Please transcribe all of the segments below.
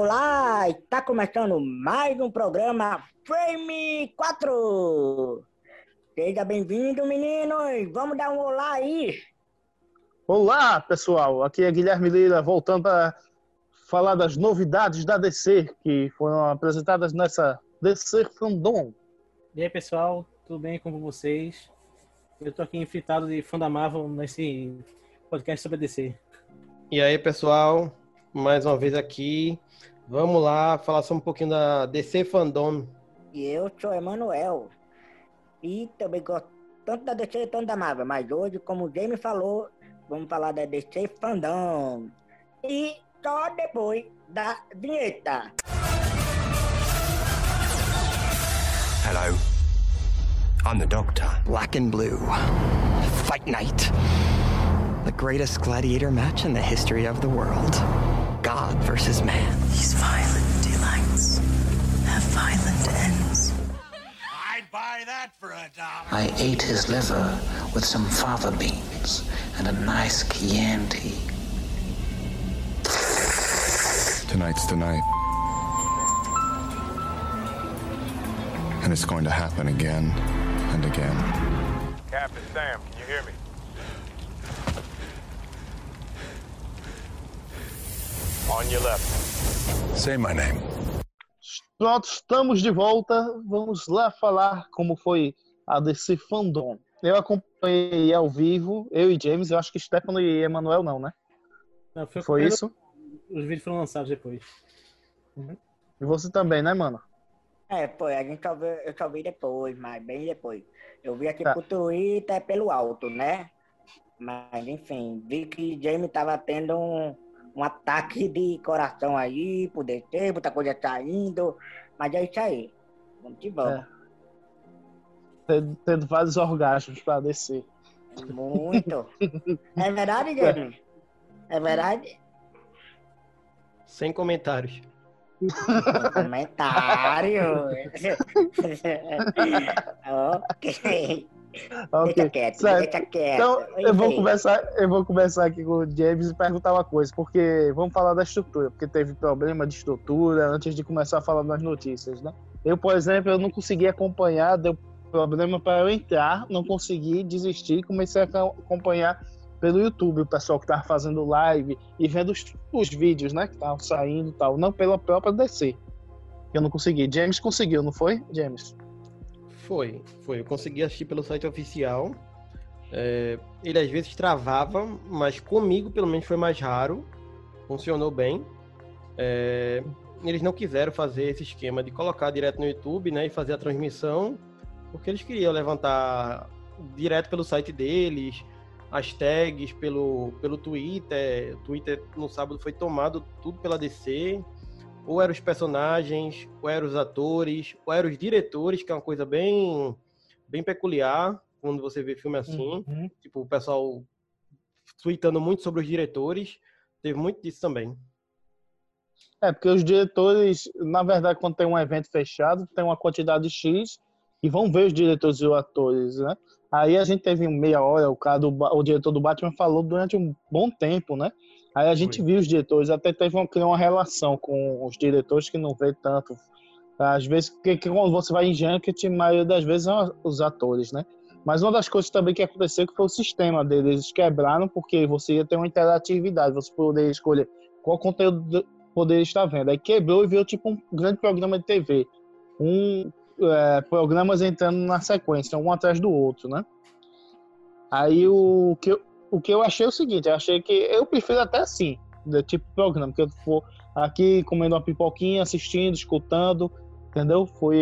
Olá, está começando mais um programa Frame 4. Seja bem-vindo, meninos. Vamos dar um olá aí. Olá, pessoal. Aqui é Guilherme Lira, voltando para falar das novidades da DC que foram apresentadas nessa DC Fandom. E aí, pessoal, tudo bem com vocês? Eu tô aqui enfrentado de fã da Marvel nesse podcast sobre a DC. E aí, pessoal, mais uma vez aqui. Vamos lá falar só um pouquinho da DC Fandom. E eu sou Emanuel. E também gosto tanto da DC quanto da Marvel. Mas hoje, como o Jamie falou, vamos falar da DC Fandom. E só depois da vinheta. Hello. I'm the Doctor. Black and Blue. Fight Night. The greatest gladiator match in the history of the world. God versus man. These violent delights have violent ends. I'd buy that for a dollar. I ate his liver with some fava beans and a nice Chianti. Tonight's the night. And it's going to happen again and again. Captain Sam, can you hear me? On your left. Say my name. Pronto, estamos de volta. Vamos lá falar como foi a DC Fandom. Eu acompanhei ao vivo, eu e James, eu acho que Stefano e Emanuel não, né? Não, foi Foi isso? Os vídeos foram lançados depois. E você também, né, mano? É, foi, a gente só viu, eu só vi depois, mas bem depois. Eu vi aqui Tá. pro Twitter pelo alto, né? Mas, enfim, vi que Jamie tava tendo um, um ataque de coração aí, por descer, muita coisa saindo. Mas é isso aí. Vamos que vamos. Tendo, tendo vários orgasmos pra descer. Muito. É verdade, Jamie? É verdade? Sem comentários. Comentário. ok. Ok. Deixa quieto, certo. quieto. Então, eu vou começar, eu vou começar aqui com o James e perguntar uma coisa, porque vamos falar da estrutura, porque teve problema de estrutura antes de começar a falar das notícias, né? Eu, por exemplo, eu não consegui acompanhar, deu problema para eu entrar, não consegui desistir, comecei a acompanhar pelo YouTube, o pessoal que tava fazendo live e vendo os, os vídeos, né, que estavam saindo e tal, não pela própria DC. Eu não consegui. James conseguiu, não foi, James? Foi, foi. Eu consegui assistir pelo site oficial. É, ele às vezes travava, mas comigo pelo menos foi mais raro. Funcionou bem. É, eles não quiseram fazer esse esquema de colocar direto no YouTube, né, e fazer a transmissão, porque eles queriam levantar direto pelo site deles, as tags pelo, pelo Twitter. O Twitter no sábado foi tomado tudo pela DC. Ou eram os personagens, ou eram os atores, ou eram os diretores, que é uma coisa bem, bem peculiar quando você vê filme assim. Uhum. Tipo, o pessoal tweetando muito sobre os diretores. Teve muito disso também. É, porque os diretores, na verdade, quando tem um evento fechado, tem uma quantidade X e vão ver os diretores e os atores, né? Aí a gente teve meia hora, o, cara do, o diretor do Batman falou durante um bom tempo, né? Aí a gente Foi. viu os diretores, até teve uma, criou uma relação com os diretores que não vê tanto. Às vezes, porque que quando você vai em Junket, a maioria das vezes são os atores, né? Mas uma das coisas também que aconteceu que foi o sistema deles. Eles quebraram porque você ia ter uma interatividade, você poderia escolher qual conteúdo poderia estar vendo. Aí quebrou e veio tipo um grande programa de TV. Um, é, programas entrando na sequência, um atrás do outro, né? Aí o que, o que eu achei é o seguinte, eu achei que eu prefiro até assim, de tipo programa, que eu for aqui comendo uma pipoquinha, assistindo, escutando, entendeu? Fui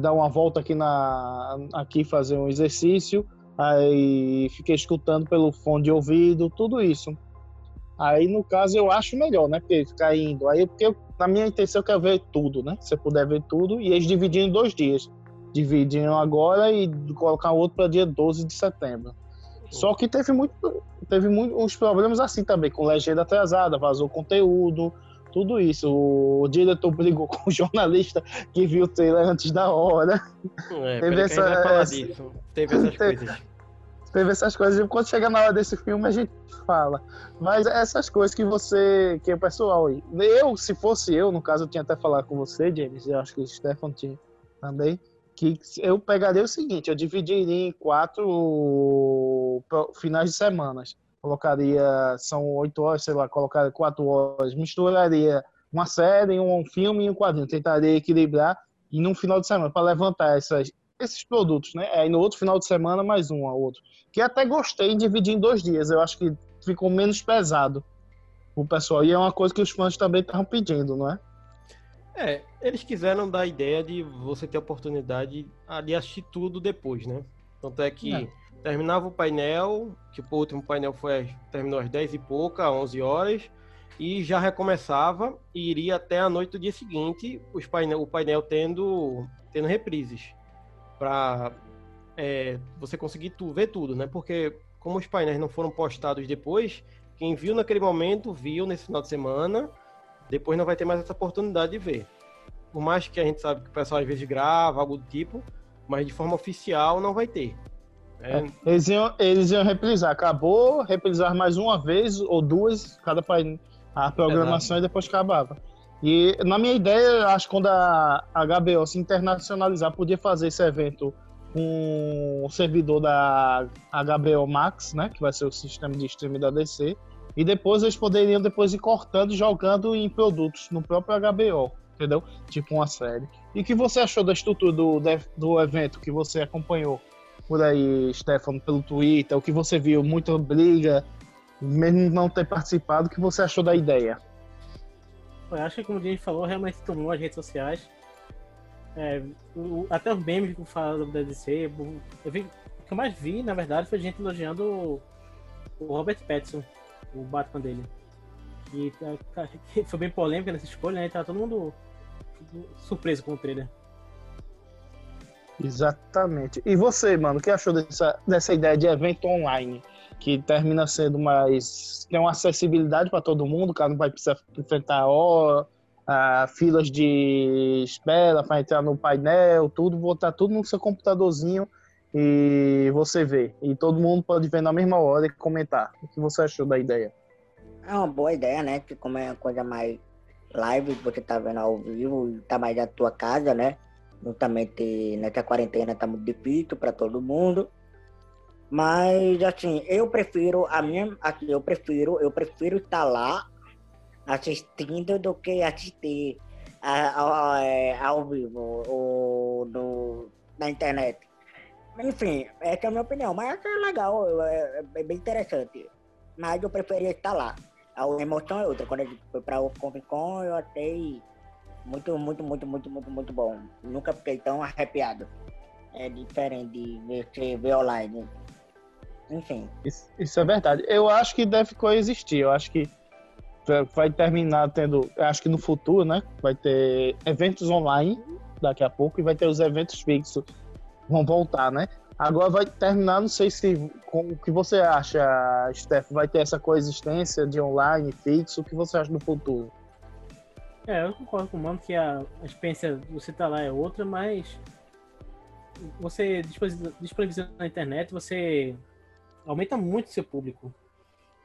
dar uma volta aqui na aqui fazer um exercício, aí fiquei escutando pelo fone de ouvido, tudo isso. Aí, no caso, eu acho melhor, né? Porque ficar indo. Aí, porque eu, na minha intenção, eu quero ver tudo, né? Se eu puder ver tudo. E eles dividiram em dois dias. Dividiram agora e colocar outro para dia 12 de setembro. Só que teve muito, teve muito, uns problemas assim também, com legenda atrasada, vazou conteúdo, tudo isso. O diretor brigou com o jornalista que viu o trailer antes da hora. É, Teve essa- essa-. Teve essas Teve- coisas. teve essas coisas. Quando chega na hora desse filme, a gente fala. Mas essas coisas que você. que o pessoal. Eu, se fosse eu, no caso, eu tinha até falado com você, James, eu acho que o Stefan tinha também. Que eu pegaria o seguinte: eu dividiria em quatro finais de semanas. Colocaria. São oito horas, sei lá, colocaria quatro horas. Misturaria uma série, um filme e um quadrinho. Tentaria equilibrar e num final de semana para levantar essas, esses produtos, né? Aí no outro final de semana mais um ao outro. Que até gostei de dividir em dois dias. Eu acho que ficou menos pesado o pessoal. E é uma coisa que os fãs também estavam pedindo, não é? É, eles quiseram dar a ideia de você ter a oportunidade de assistir tudo depois, né? Tanto é que é. terminava o painel, que o último painel foi terminou às 10 e pouca, 11 horas, e já recomeçava e iria até a noite do dia seguinte, os painel, o painel tendo, tendo reprises. Para é, você conseguir tu, ver tudo, né? Porque como os painéis não foram postados depois, quem viu naquele momento, viu nesse final de semana, depois não vai ter mais essa oportunidade de ver. Por mais que a gente sabe que o pessoal às vezes grava, algo do tipo, mas de forma oficial não vai ter. É. É, eles, iam, eles iam reprisar. Acabou, reprisar mais uma vez ou duas, cada painel a programação Exato. e depois acabava. E na minha ideia, acho que quando a HBO se internacionalizar, podia fazer esse evento com o servidor da HBO Max, né, que vai ser o sistema de streaming da DC, e depois eles poderiam depois ir cortando e jogando em produtos no próprio HBO, entendeu? Tipo uma série. E o que você achou da estrutura do, do evento que você acompanhou por aí, Stefano, pelo Twitter? O que você viu? Muita briga, mesmo não ter participado, o que você achou da ideia? Eu acho que, como a gente falou, realmente tomou as redes sociais. É, o, até os memes que falam da DC, eu vi, o que eu mais vi, na verdade, foi gente elogiando o, o Robert Pattinson, o Batman dele. E que foi bem polêmica nessa escolha, né? Tava todo mundo surpreso com o trailer. Exatamente. E você, mano, o que achou dessa, dessa ideia de evento online? que termina sendo mais. tem uma acessibilidade para todo mundo, o cara não vai precisar enfrentar ó, a, filas de espera para entrar no painel, tudo, botar tudo no seu computadorzinho e você vê. E todo mundo pode ver na mesma hora e comentar. O que você achou da ideia? É uma boa ideia, né? Que como é uma coisa mais live, você tá vendo ao vivo, tá mais da tua casa, né? Justamente nessa quarentena tá muito difícil para todo mundo. Mas assim, eu prefiro a minha, assim, eu prefiro, eu prefiro estar lá assistindo do que assistir ao, é, ao vivo ou no, na internet. Enfim, essa é a minha opinião, mas é legal, é, é bem interessante. Mas eu preferia estar lá. A emoção é outra. Quando a gente foi para o Comic Con, eu achei muito, muito, muito, muito, muito, muito bom. Nunca fiquei tão arrepiado. É diferente de ver, ver online enfim. Isso, isso, é verdade. Eu acho que deve coexistir. Eu acho que vai terminar tendo. Acho que no futuro, né? Vai ter eventos online daqui a pouco e vai ter os eventos fixos. Vão voltar, né? Agora vai terminar, não sei se. o que você acha, Steph? Vai ter essa coexistência de online fixo? O que você acha no futuro? É, eu concordo com o Mano que a, a experiência você tá lá é outra, mas você disponibiliza na internet, você aumenta muito seu público.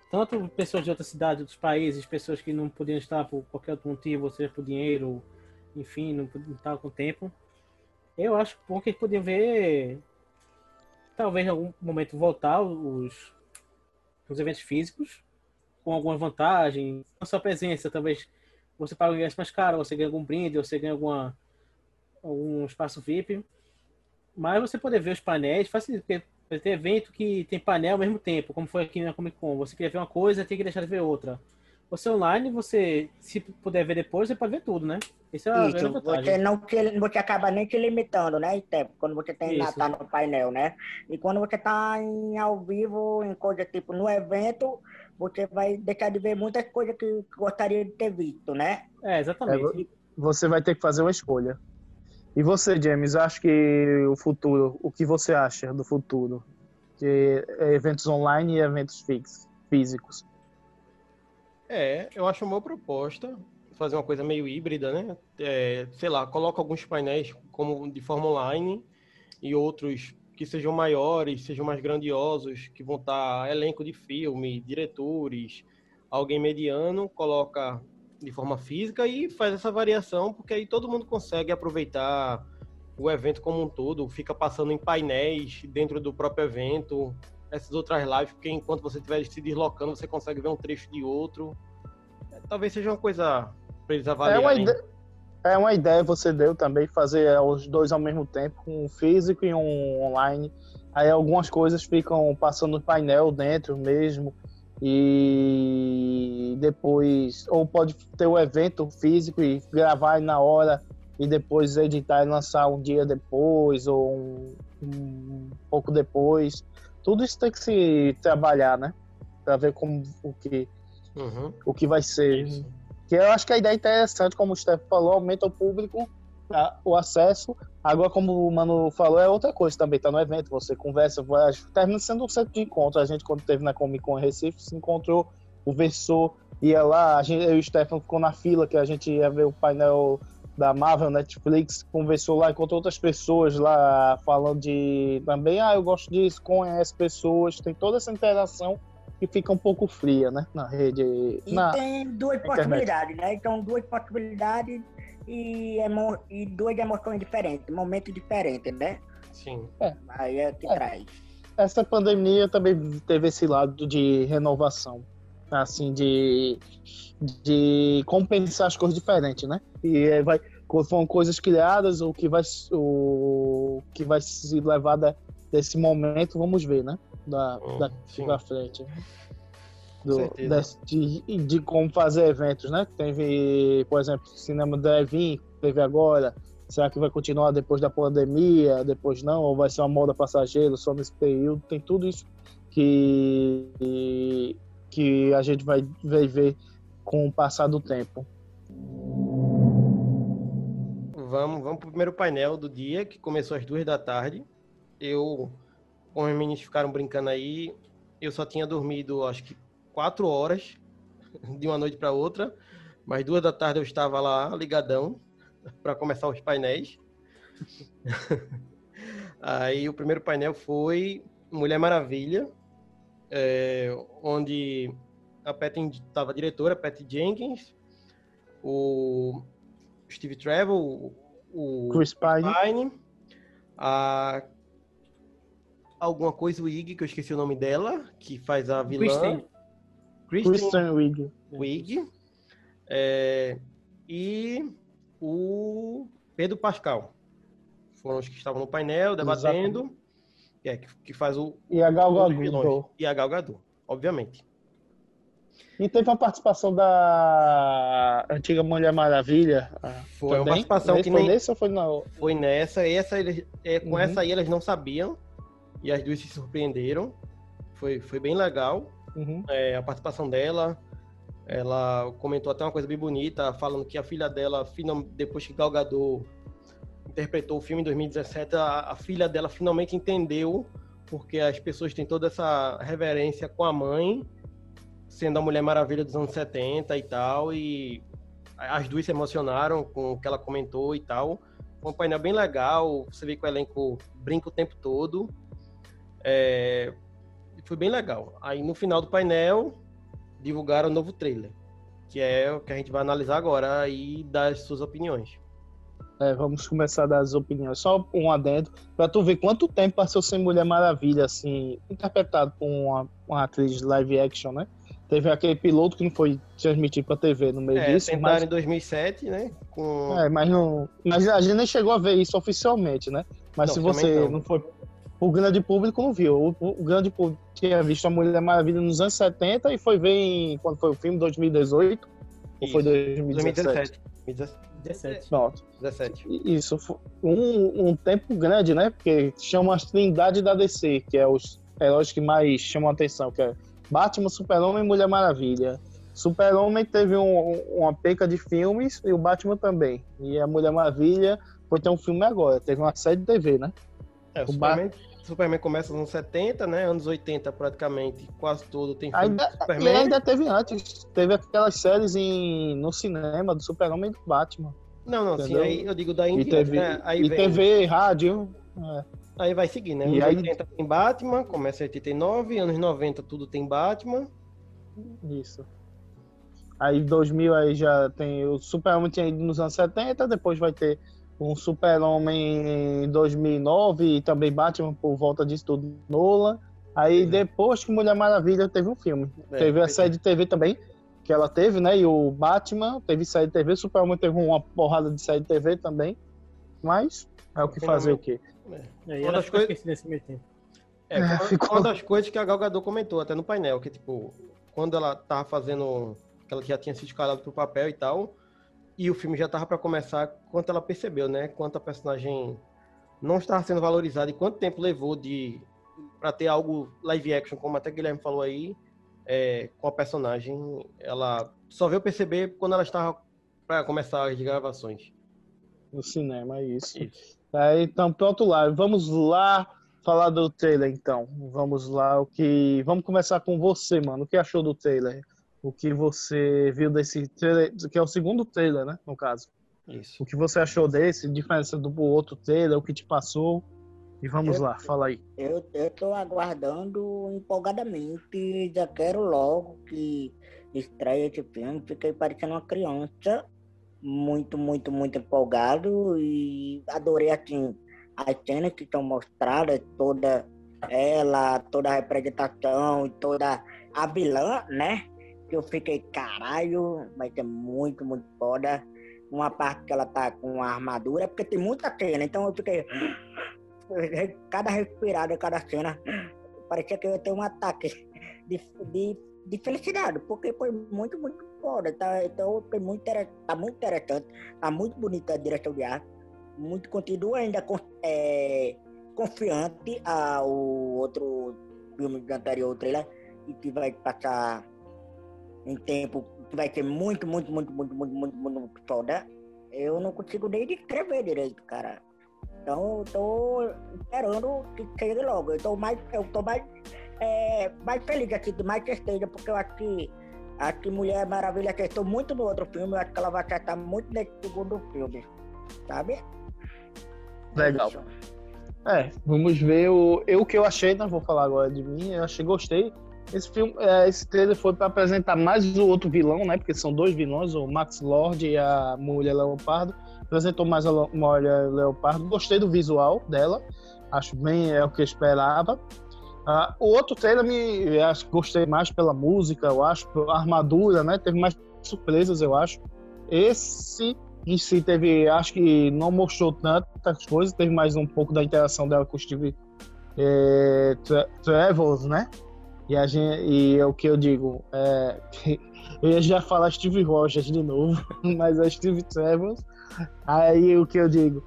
Tanto pessoas de outras cidades, outros países, pessoas que não podiam estar por qualquer outro motivo, seja por dinheiro, enfim, não estavam com tempo. Eu acho bom que eles podiam ver, talvez em algum momento voltar os, os eventos físicos com alguma vantagem, não só presença, talvez você paga um ingresso mais caro, você ganha algum brinde, você ganha alguma, algum espaço VIP. Mas você poder ver os painéis, facilita, porque ter evento que tem painel ao mesmo tempo, como foi aqui na Comic Con. Você quer ver uma coisa, tem que deixar de ver outra. Você online, você, se puder ver depois, você pode ver tudo, né? Isso, é Isso você não te, você acaba nem te limitando, né, tempo, quando você tem Isso. tá no painel, né? E quando você tá em ao vivo, em coisa tipo no evento, você vai deixar de ver muitas coisas que gostaria de ter visto, né? É, exatamente. É, você vai ter que fazer uma escolha. E você, James, acho que o futuro, o que você acha do futuro? De eventos online e eventos fixos, físicos? É, eu acho uma boa proposta fazer uma coisa meio híbrida, né? É, sei lá, coloca alguns painéis como de forma online e outros que sejam maiores, sejam mais grandiosos, que vão estar elenco de filme, diretores, alguém mediano, coloca de forma física e faz essa variação, porque aí todo mundo consegue aproveitar o evento como um todo, fica passando em painéis dentro do próprio evento, essas outras lives, porque enquanto você estiver se deslocando, você consegue ver um trecho de outro. Talvez seja uma coisa para eles É avaliarem. uma, ide- é uma ideia você deu também, fazer os dois ao mesmo tempo, um físico e um online. Aí algumas coisas ficam passando no painel dentro mesmo. E depois, ou pode ter o evento físico e gravar na hora e depois editar e lançar um dia depois ou um, um pouco depois. Tudo isso tem que se trabalhar, né? Pra ver como o que, Uhum. o que vai ser. Que eu acho que a ideia é interessante, como o Steph falou, aumenta o público, a- o acesso. Agora, como o Mano falou, é outra coisa também, tá no evento, você conversa, vai, termina sendo um centro de encontro. A gente, quando teve na Comic Con em Recife, se encontrou, conversou, ia lá, a gente, eu e o Stefan ficou na fila, que a gente ia ver o painel da Marvel, Netflix, conversou lá, encontrou outras pessoas lá, falando de também, ah, eu gosto disso, conhece pessoas, tem toda essa interação que fica um pouco fria, né, na rede. E na, tem duas internet. possibilidades, né? Então, duas possibilidades e, emo... e duas emoções diferentes, momentos diferentes, né? Sim. Aí é que É. traz. essa pandemia também teve esse lado de renovação, assim, de, de compensar as coisas diferentes, né? E aí vai, foram coisas criadas, o que vai, o que vai se levar da- desse momento, vamos ver, né? Da, Hum, da, sim. da frente. Do, desse- de, de como fazer eventos, né? Teve, por exemplo, cinema drive-in, teve agora. Será que vai continuar depois da pandemia? Depois não? Ou vai ser uma moda passageira só nesse período? Tem tudo isso que, que a gente vai, ver com o passar do tempo. Vamos, vamos pro primeiro painel do dia, que começou às duas da tarde. Eu, os meninos ficaram brincando aí, eu só tinha dormido, acho que quatro horas de uma noite para outra. Mas duas da tarde eu estava lá ligadão para começar os painéis. aí o primeiro painel foi Mulher Maravilha, é, onde a Patty estava diretora, Patty Jenkins, o Steve Trevor, o, Chris Pine. Pine, a alguma coisa o Ig, que eu esqueci o nome dela, que faz a vilã. Kristen. Kristen Kristen Wiig. Wiig. é, e o Pedro Pascal. Foram os que estavam no painel debatendo. É, que, que faz o. E a Gal Gadot. vilões. E a Gal Gadot, obviamente. E teve uma participação da antiga Mulher Maravilha. ah, Foi uma também? participação Nesse- que foi nem- nesse ou foi na Foi nessa, essa eles, é, com Uhum. essa aí eles não sabiam. E as duas se surpreenderam. Foi, foi bem legal. Uhum. é, a participação dela. Ela comentou até uma coisa bem bonita, falando que a filha dela, depois que Gal Gadot interpretou o filme em 2017, a, a filha dela finalmente entendeu porque as pessoas têm toda essa reverência com a mãe, sendo a Mulher Maravilha dos anos 70 e tal, e as duas se emocionaram com o que ela comentou e tal. Foi um painel bem legal, você vê que o elenco brinca o tempo todo. É, foi bem legal. Aí no final do painel divulgaram o novo trailer, que é o que a gente vai analisar agora e dar as suas opiniões. É, vamos começar das opiniões. Só um adendo, pra tu ver quanto tempo passou sem Mulher Maravilha, assim, interpretado por uma, uma atriz live action, né? Teve aquele piloto que não foi transmitido pra TV no meio É, disso, tentaram mas, em 2007, né? Com... é, mas, não, mas a gente nem chegou a ver isso oficialmente, né? Mas Não, se você não. não foi. O grande público não viu. O, o grande público tinha visto a Mulher Maravilha nos anos 70 e foi ver em. Quando foi o filme? 2018? Ou foi Isso, 2017? 2017. 17. Pronto. 17. Isso, foi um, um tempo grande, né? Porque chama as trindade da DC, que é os heróis que mais chamam a atenção, que é Batman, Super-Homem e Mulher Maravilha. Super-Homem teve um- uma peca de filmes e o Batman também. E a Mulher Maravilha foi ter um filme agora, teve uma série de TV, né? É, o Superman, Superman começa nos anos 70, né? Anos 80 praticamente, quase todo tem filme Ainda, do e Superman. ainda teve antes, teve aquelas séries em, no cinema do Super-Homem e do Batman. Não, não, sim, entendeu? aí eu digo da E Indie, teve, né? Aí e vem TV, rádio. é. Aí vai seguir, né? E Anos aí- 80 tem Batman, começa em 89, anos 90 tudo tem Batman. Isso. Aí 2000 aí já tem o Super-Homem tinha ido nos anos 70, depois vai ter um Super-Homem em 2009 e também Batman por volta disso tudo Nolan. Aí depois que Mulher Maravilha teve um filme. É, teve a série de TV também, que ela teve, né? E o Batman teve série de TV, o Superman teve uma porrada de série de TV também. Mas é o que fazer o quê? E aí Uma ela das coisas- nesse meio tempo. É, É, ficou- uma das coisas que a Gal Gadot comentou até no painel, que tipo, quando ela tava fazendo, que ela já tinha sido escalada pro papel e tal, e o filme já tava para começar, quanto ela percebeu, né, quanto a personagem não estava sendo valorizada e quanto tempo levou de para ter algo live action, como até Guilherme falou aí, é, com a personagem, ela só veio perceber quando ela estava para começar as gravações. No cinema, é isso. Aí, então, pro outro lado, vamos lá falar do trailer, então. Vamos lá, o que... Vamos começar com você, mano. O que achou do trailer? O que você viu desse trailer, que é o segundo trailer, né, no caso. Isso. O que você achou desse, diferença do outro trailer, o que te passou. E vamos Eu- lá, fala aí. Eu, eu tô aguardando empolgadamente, já quero logo que estreia esse filme. Fiquei parecendo uma criança, muito, muito, muito empolgado e adorei assim as cenas que estão mostradas, toda ela, toda a representação e toda a vilã, né? Que eu fiquei, caralho, vai ser muito, muito foda. Uma parte que ela tá com a armadura, porque tem muita cena, então eu fiquei cada respirada, cada cena, parecia que eu ia ter um ataque de, de, de felicidade, porque foi muito, muito foda. Tá, então foi muito, tá muito interessante, tá muito bonita a direção de arte, muito conteúdo ainda é, confiante ao outro filme anterior trailer, e que vai passar em tempo, que vai ser muito, muito, muito, muito, muito, muito, muito, foda. Eu não consigo nem descrever direito, cara. Então eu tô esperando que chegue logo. Eu tô mais, eu tô mais, é, mais feliz aqui, mais que esteja, porque eu acho que, acho que Mulher Maravilha acertou muito no outro filme, eu acho que ela vai acertar muito nesse segundo filme. Sabe? Legal. É, vamos ver o, eu o que eu achei, não vou falar agora de mim, eu achei, gostei. Esse filme, é, esse trailer foi para apresentar mais o outro vilão, né? Porque são dois vilões, o Max Lord e a Mulher Leopardo. Apresentou mais a Mulher Leopardo. Gostei do visual dela, acho bem é o que eu esperava. Ah, o outro trailer me, acho gostei mais pela música, eu acho, a armadura, né? Teve mais surpresas, eu acho. Esse em si teve, acho que não mostrou tantas coisas, teve mais um pouco da interação dela com o Steve Tra- Travels, né? E, a gente, e é o que eu digo, é, eu ia já falar Steve Rogers de novo, mas é Steve Travels. Aí o que eu digo,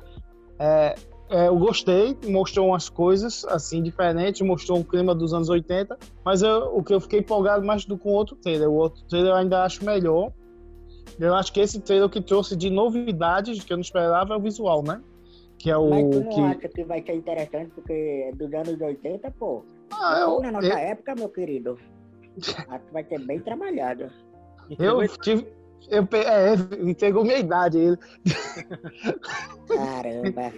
é, é, eu gostei, mostrou umas coisas assim diferentes, mostrou um clima dos anos 80, mas eu- o que eu fiquei empolgado mais do com o outro trailer. O outro trailer eu ainda acho melhor. Eu acho que esse trailer que trouxe de novidades que eu não esperava é o visual, né? Que é o Mas tu não que acha que vai ser interessante, porque é dos anos 80, pô. Ah, eu- na nossa eu- época, meu querido. Acho que vai ser bem trabalhado. eu tive eu é, entregou minha idade ele. Caramba.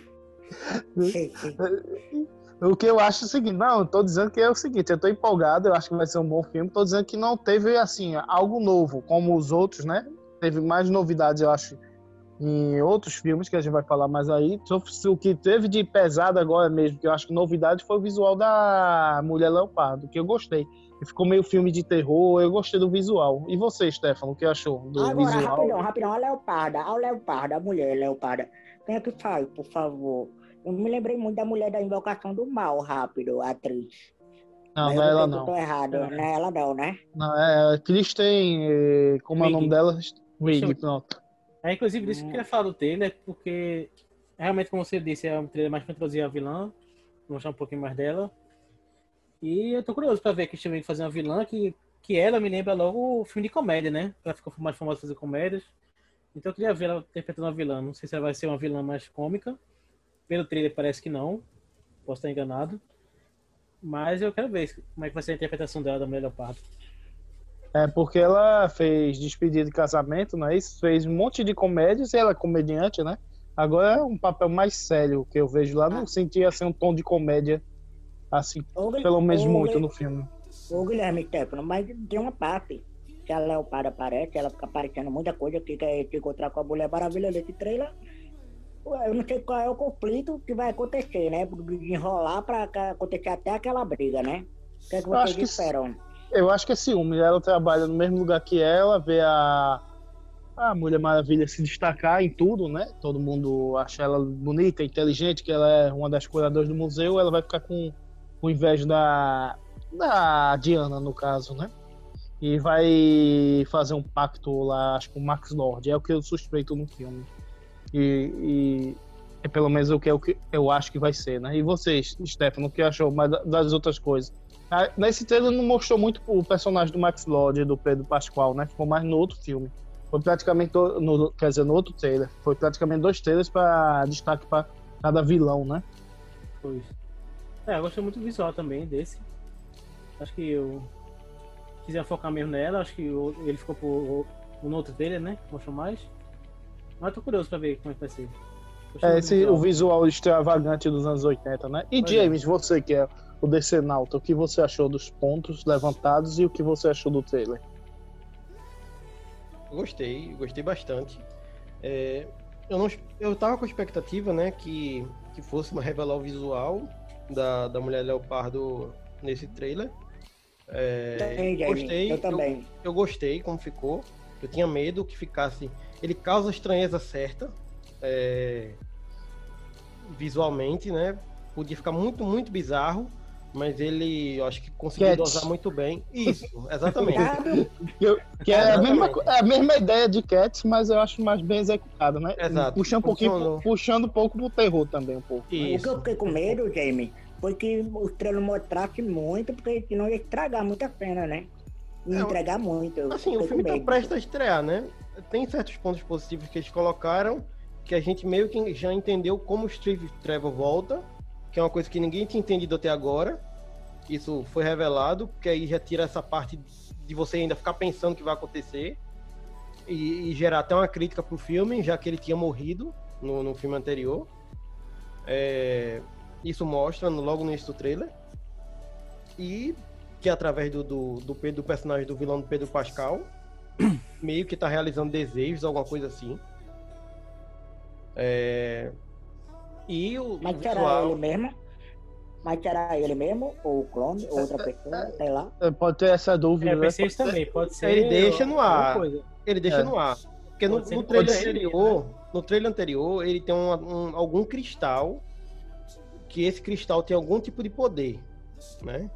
O que eu acho é o seguinte, não, tô dizendo que é o seguinte, eu tô empolgado, eu acho que vai ser um bom filme, tô dizendo que não teve, assim, algo novo, como os outros, né? Teve mais novidades, eu acho, em outros filmes, que a gente vai falar mais aí. O que teve de pesado agora mesmo, que eu acho que novidade, foi o visual da Mulher Leopardo, que eu gostei. E Ficou meio filme de terror, eu gostei do visual. E você, Stefano, o que achou do Agora, visual? rapidão, rapidão. A leoparda, a leoparda, a mulher leoparda. Quem é que faz, por favor? Eu me lembrei muito da mulher da Invocação do Mal, rápido, a atriz. Não, Mas não é ela não. Tô errado, não é ela não, né? Não, é Kristen, eh, como é o nome dela? Wig, pronto. É, inclusive, disso que eu queria falar do trailer, porque realmente, como você disse, é um trailer mais pra introduzir a vilã, mostrar um pouquinho mais dela. E eu tô curioso pra ver que Steven fazer uma vilã que, que ela me lembra logo o filme de comédia, né? Ela ficou mais famosa fazer comédias. Então eu queria ver ela interpretando uma vilã. Não sei se ela vai ser uma vilã mais cômica. Pelo trailer parece que não. Posso estar enganado. Mas eu quero ver como é que vai ser a interpretação dela da Mulher Leopardo. É porque ela fez despedida de casamento, não é isso? Fez um monte de comédias, e ela é comediante, né? Agora é um papel mais sério que eu vejo lá. Não Ah. senti assim um tom de comédia, assim, Ô, pelo menos ô, muito Gui- no filme. Ô Guilherme Stefano, mas tem uma parte que a Leopardo aparece, ela fica aparecendo muita coisa que quer se encontrar com a Mulher Maravilha nesse trailer. Eu não sei qual é o conflito que vai acontecer, né? Enrolar pra ca- acontecer até aquela briga, né? O que é que vocês que esperam? Eu acho que é ciúme. Ela trabalha no mesmo lugar que ela, vê a, a Mulher Maravilha se destacar em tudo, né? Todo mundo acha ela bonita, inteligente, que ela é uma das curadoras do museu. Ela vai ficar com, com inveja da, da Diana, no caso, né? E vai fazer um pacto lá, acho que com o Max Lord. É o que eu suspeito no filme. E, e é pelo menos o que, eu, que eu acho que vai ser, né? E vocês, Stefano, o que achou das outras coisas? Ah, Nesse trailer não mostrou muito o personagem do Max Lord e do Pedro Pascoal, né? Ficou mais no outro filme. Foi praticamente, no, quer dizer, no outro trailer. Foi praticamente dois trailers para destaque para cada vilão, né? Pois. É, eu gostei muito do visual também desse. Acho que eu quiser focar mesmo nela, acho que ele ficou pro, no outro trailer, né? Mostrou mais. Mas tô curioso pra ver como é que vai ser. É esse visual. o visual extravagante dos anos 80, né? E Pois é. James, você que é o DC Nauta, o que você achou dos pontos levantados e o que você achou do trailer? Gostei, gostei bastante. É, eu, não, eu tava com a expectativa, né, que, que fosse uma revelar o visual da, da Mulher Leopardo nesse trailer. É, Também, gostei, eu também. Eu, gostei como ficou. Eu tinha medo que ficasse. Ele causa a estranheza certa. é, visualmente, né? Podia ficar muito, muito bizarro. Mas ele, eu acho que conseguiu Cats. dosar muito bem. Isso, exatamente. Eu- que é a mesma, Exatamente. é a mesma ideia de Cats, mas eu acho mais bem executada, né? Exato. Puxando um pouquinho, Funcionou. puxando um pouco pro terror também, um pouco. O que Isso. eu fiquei com medo, Jamie, foi que o trailer mostrasse muito, porque senão ia estragar muita cena, né? Ia É, entregar muito. Assim, o filme tá prestes a estrear, né? Tem certos pontos positivos que eles colocaram, que a gente meio que já entendeu como o Steve Trevor volta, que é uma coisa que ninguém tinha entendido até agora. Isso foi revelado, porque aí já tira essa parte de você ainda ficar pensando o que vai acontecer e, e gerar até uma crítica pro filme, já que ele tinha morrido no, no filme anterior. É, isso mostra logo no início do trailer. E que através do, do, do, Pedro- do personagem do vilão do Pedro Pascal, meio que tá realizando desejos, alguma coisa assim. É, E o, Mas o visual- ele mesmo? Mas será ele mesmo? Ou o clone? Ou outra pessoa? Sei lá. É, Pode ter essa dúvida. É, né? isso também, pode ser. Ele deixa no ar. Ele deixa É. no ar. Porque no, Pode no que trailer pode anterior, no trailer anterior, ele tem um, um- algum cristal que esse cristal tem algum tipo de poder, né?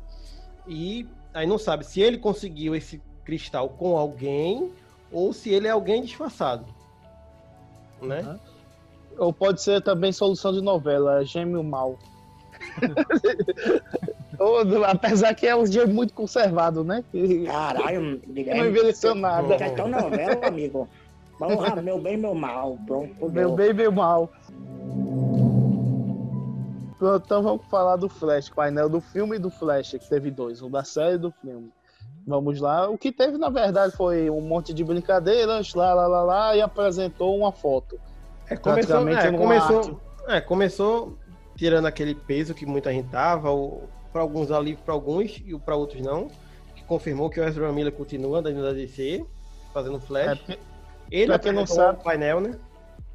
E aí não sabe se ele conseguiu esse cristal com alguém ou se ele é alguém disfarçado, né? Uhum. Ou pode ser também solução de novela, gêmeo mal. Ou, apesar que é um gêmeo muito conservado, né? Caralho, não Guilherme. envelheceu nada. Já tão novela, amigo. Porra, meu bem, meu mal. Pronto, Meu bem, meu mal. Pronto, então vamos falar do Flash, painel do filme e do Flash, que teve dois, o da série e do filme. Vamos lá. O que teve, na verdade, foi um monte de brincadeiras, lá, lá, lá, lá, e apresentou uma foto. É, começou, é, começou, é, começou tirando aquele peso que muita gente tava, para alguns alívio para alguns e para outros não, que confirmou que o Ezra Miller continua dentro da DC, fazendo É, Flash. porque- Ele quem não sabe- o painel, né?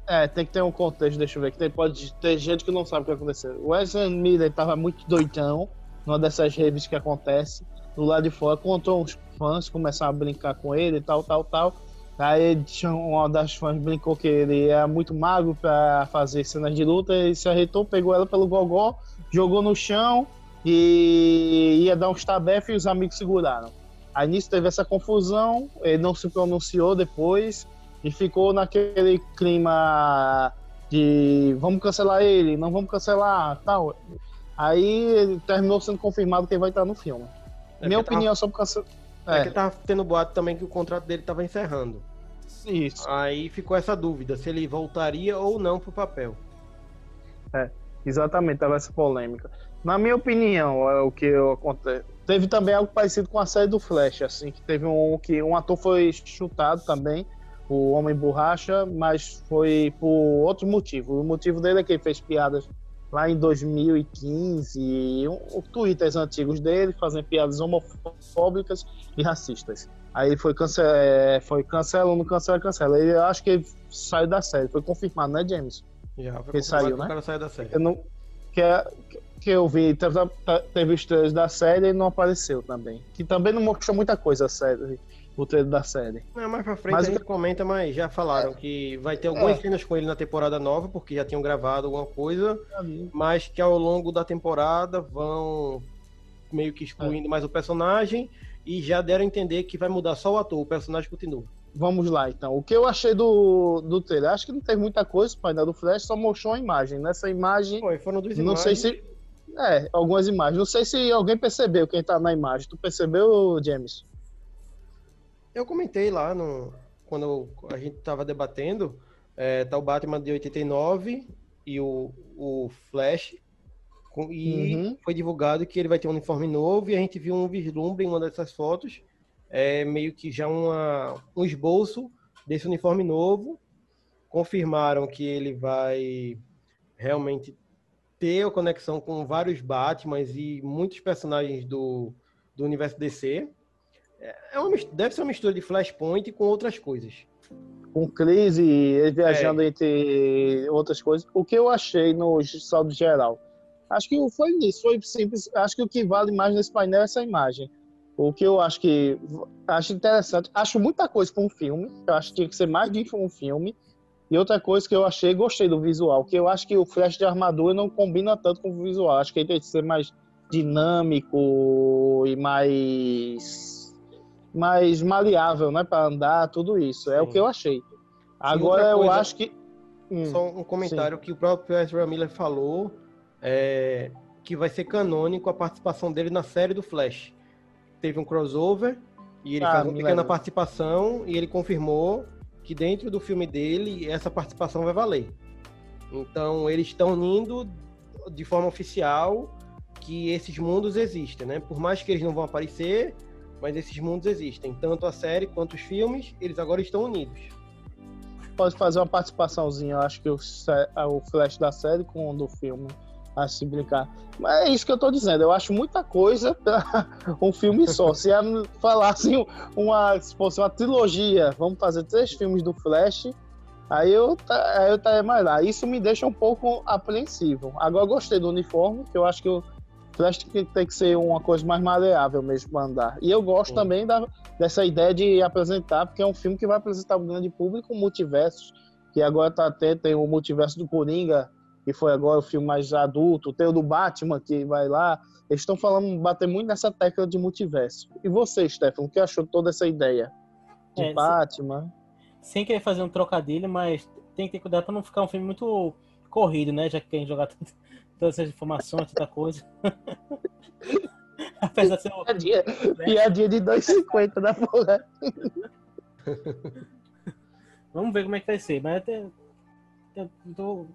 é, tem que ter um contexto, deixa eu ver, que tem, pode ter gente que não sabe o que aconteceu. O Ezra Miller tava muito doidão, numa dessas revistas que acontece, do lado de fora, encontrou uns fãs, começaram a brincar com ele e tal, tal, tal. Aí uma das fãs brincou que ele era muito magro pra fazer cenas de luta, ele se arretou, pegou ela pelo gogó, jogou no chão e ia dar uns tabefes e os amigos seguraram. Aí nisso teve essa confusão, ele não se pronunciou depois e ficou naquele clima de vamos cancelar ele, não vamos cancelar, tal. Aí ele terminou sendo confirmado que ele vai estar no filme. É Minha porque tava- opinião sobre cancelar. É. que tava tendo boato também que o contrato dele tava encerrando. Isso. Aí ficou essa dúvida se ele voltaria ou não pro papel. Exatamente, tava essa polêmica. Na minha opinião, é o que acontece. Teve também algo parecido com a série do Flash, assim, que teve um que um ator foi chutado também o Homem Borracha, mas foi por outro motivo. O motivo dele é que ele fez piadas lá em 2015, e um, um, twitters antigos dele fazendo piadas homofóbicas e racistas. Aí foi, cance é, foi cancelando, cancela, cancela. Ele, acho que ele saiu da série, foi confirmado, né, James? Já, foi que saiu, né? O cara saiu da série. Eu não, que, é, que eu vi, teve, teve os trailers da série e não apareceu também. Que também não mostrou muita coisa a série o trailer da série. Não, mais pra frente mas, a gente comenta, mas já falaram é. que vai ter algumas é. cenas com ele na temporada nova, porque já tinham gravado alguma coisa, mas que ao longo da temporada vão meio que excluindo é. mais o personagem e já deram a entender que vai mudar só o ator, o personagem continua. Vamos lá, então. O que eu achei do, do trailer? Acho que não teve muita coisa, o painel do Flash só mostrou a imagem. Nessa imagem. Foi, foram duas não imagens. sei se. É, algumas imagens. Não sei se alguém percebeu quem tá na imagem. Tu percebeu, James? Eu comentei lá no, quando a gente estava debatendo, é, tá o Batman de 89 e o, o Flash, e uhum. foi divulgado que ele vai ter um uniforme novo e a gente viu um vislumbre em uma dessas fotos, é, meio que já uma, um esboço desse uniforme novo. Confirmaram que ele vai realmente ter a conexão com vários Batmans e muitos personagens do, do universo DC. É, é uma, deve ser uma mistura de Flashpoint com outras coisas. Com crise, viajando é. entre outras coisas. O que eu achei no saldo geral? Acho que foi isso, foi simples. Acho que o que vale mais nesse painel é essa imagem. O que eu acho que acho interessante, acho muita coisa para um filme. Eu acho que tinha que ser mais de um filme. E outra coisa que eu achei, gostei do visual, que eu acho que o flash de armadura não combina tanto com o visual. Acho que ele tem que ser mais dinâmico e mais mais maleável, né, para andar, tudo isso. É sim. o que eu achei. Agora eu acho que hum, só um comentário sim. que o próprio Ezra Miller falou é, que vai ser canônico a participação dele na série do Flash. Teve um crossover e ele ah, faz uma pequena lembro. participação e ele confirmou que dentro do filme dele essa participação vai valer. Então eles estão unindo de forma oficial que esses mundos existem, né? Por mais que eles não vão aparecer, mas esses mundos existem. Tanto a série quanto os filmes, eles agora estão unidos. Pode fazer uma participaçãozinha, eu acho que o, o Flash da série com o do filme, a se brincar. Mas é isso que eu tô dizendo, eu acho muita coisa pra um filme só. se falassem uma, se fosse uma trilogia, vamos fazer três filmes do Flash, aí eu, aí eu estaria mais lá. Isso me deixa um pouco apreensivo. Agora eu gostei do uniforme, que eu acho que eu Flash tem, que ser uma coisa mais maleável mesmo para andar. E eu gosto Sim. também da, dessa ideia de apresentar, porque é um filme que vai apresentar o grande público multiversos, que agora tá até tem o multiverso do Coringa, que foi agora o filme mais adulto, tem o do Batman que vai lá. Eles estão falando, bater muito nessa tecla de multiverso. E você, Stefano, o que achou de toda essa ideia de é, Batman? Sem, sem, querer fazer um trocadilho, mas tem que ter cuidado para não ficar um filme muito corrido, né? Já que tem jogar todas essas informações, tanta coisa. Apesar de ser um... Piadinha, piadinha de 2,50 da porra. Vamos ver como é que vai ser. Mas até, até tô,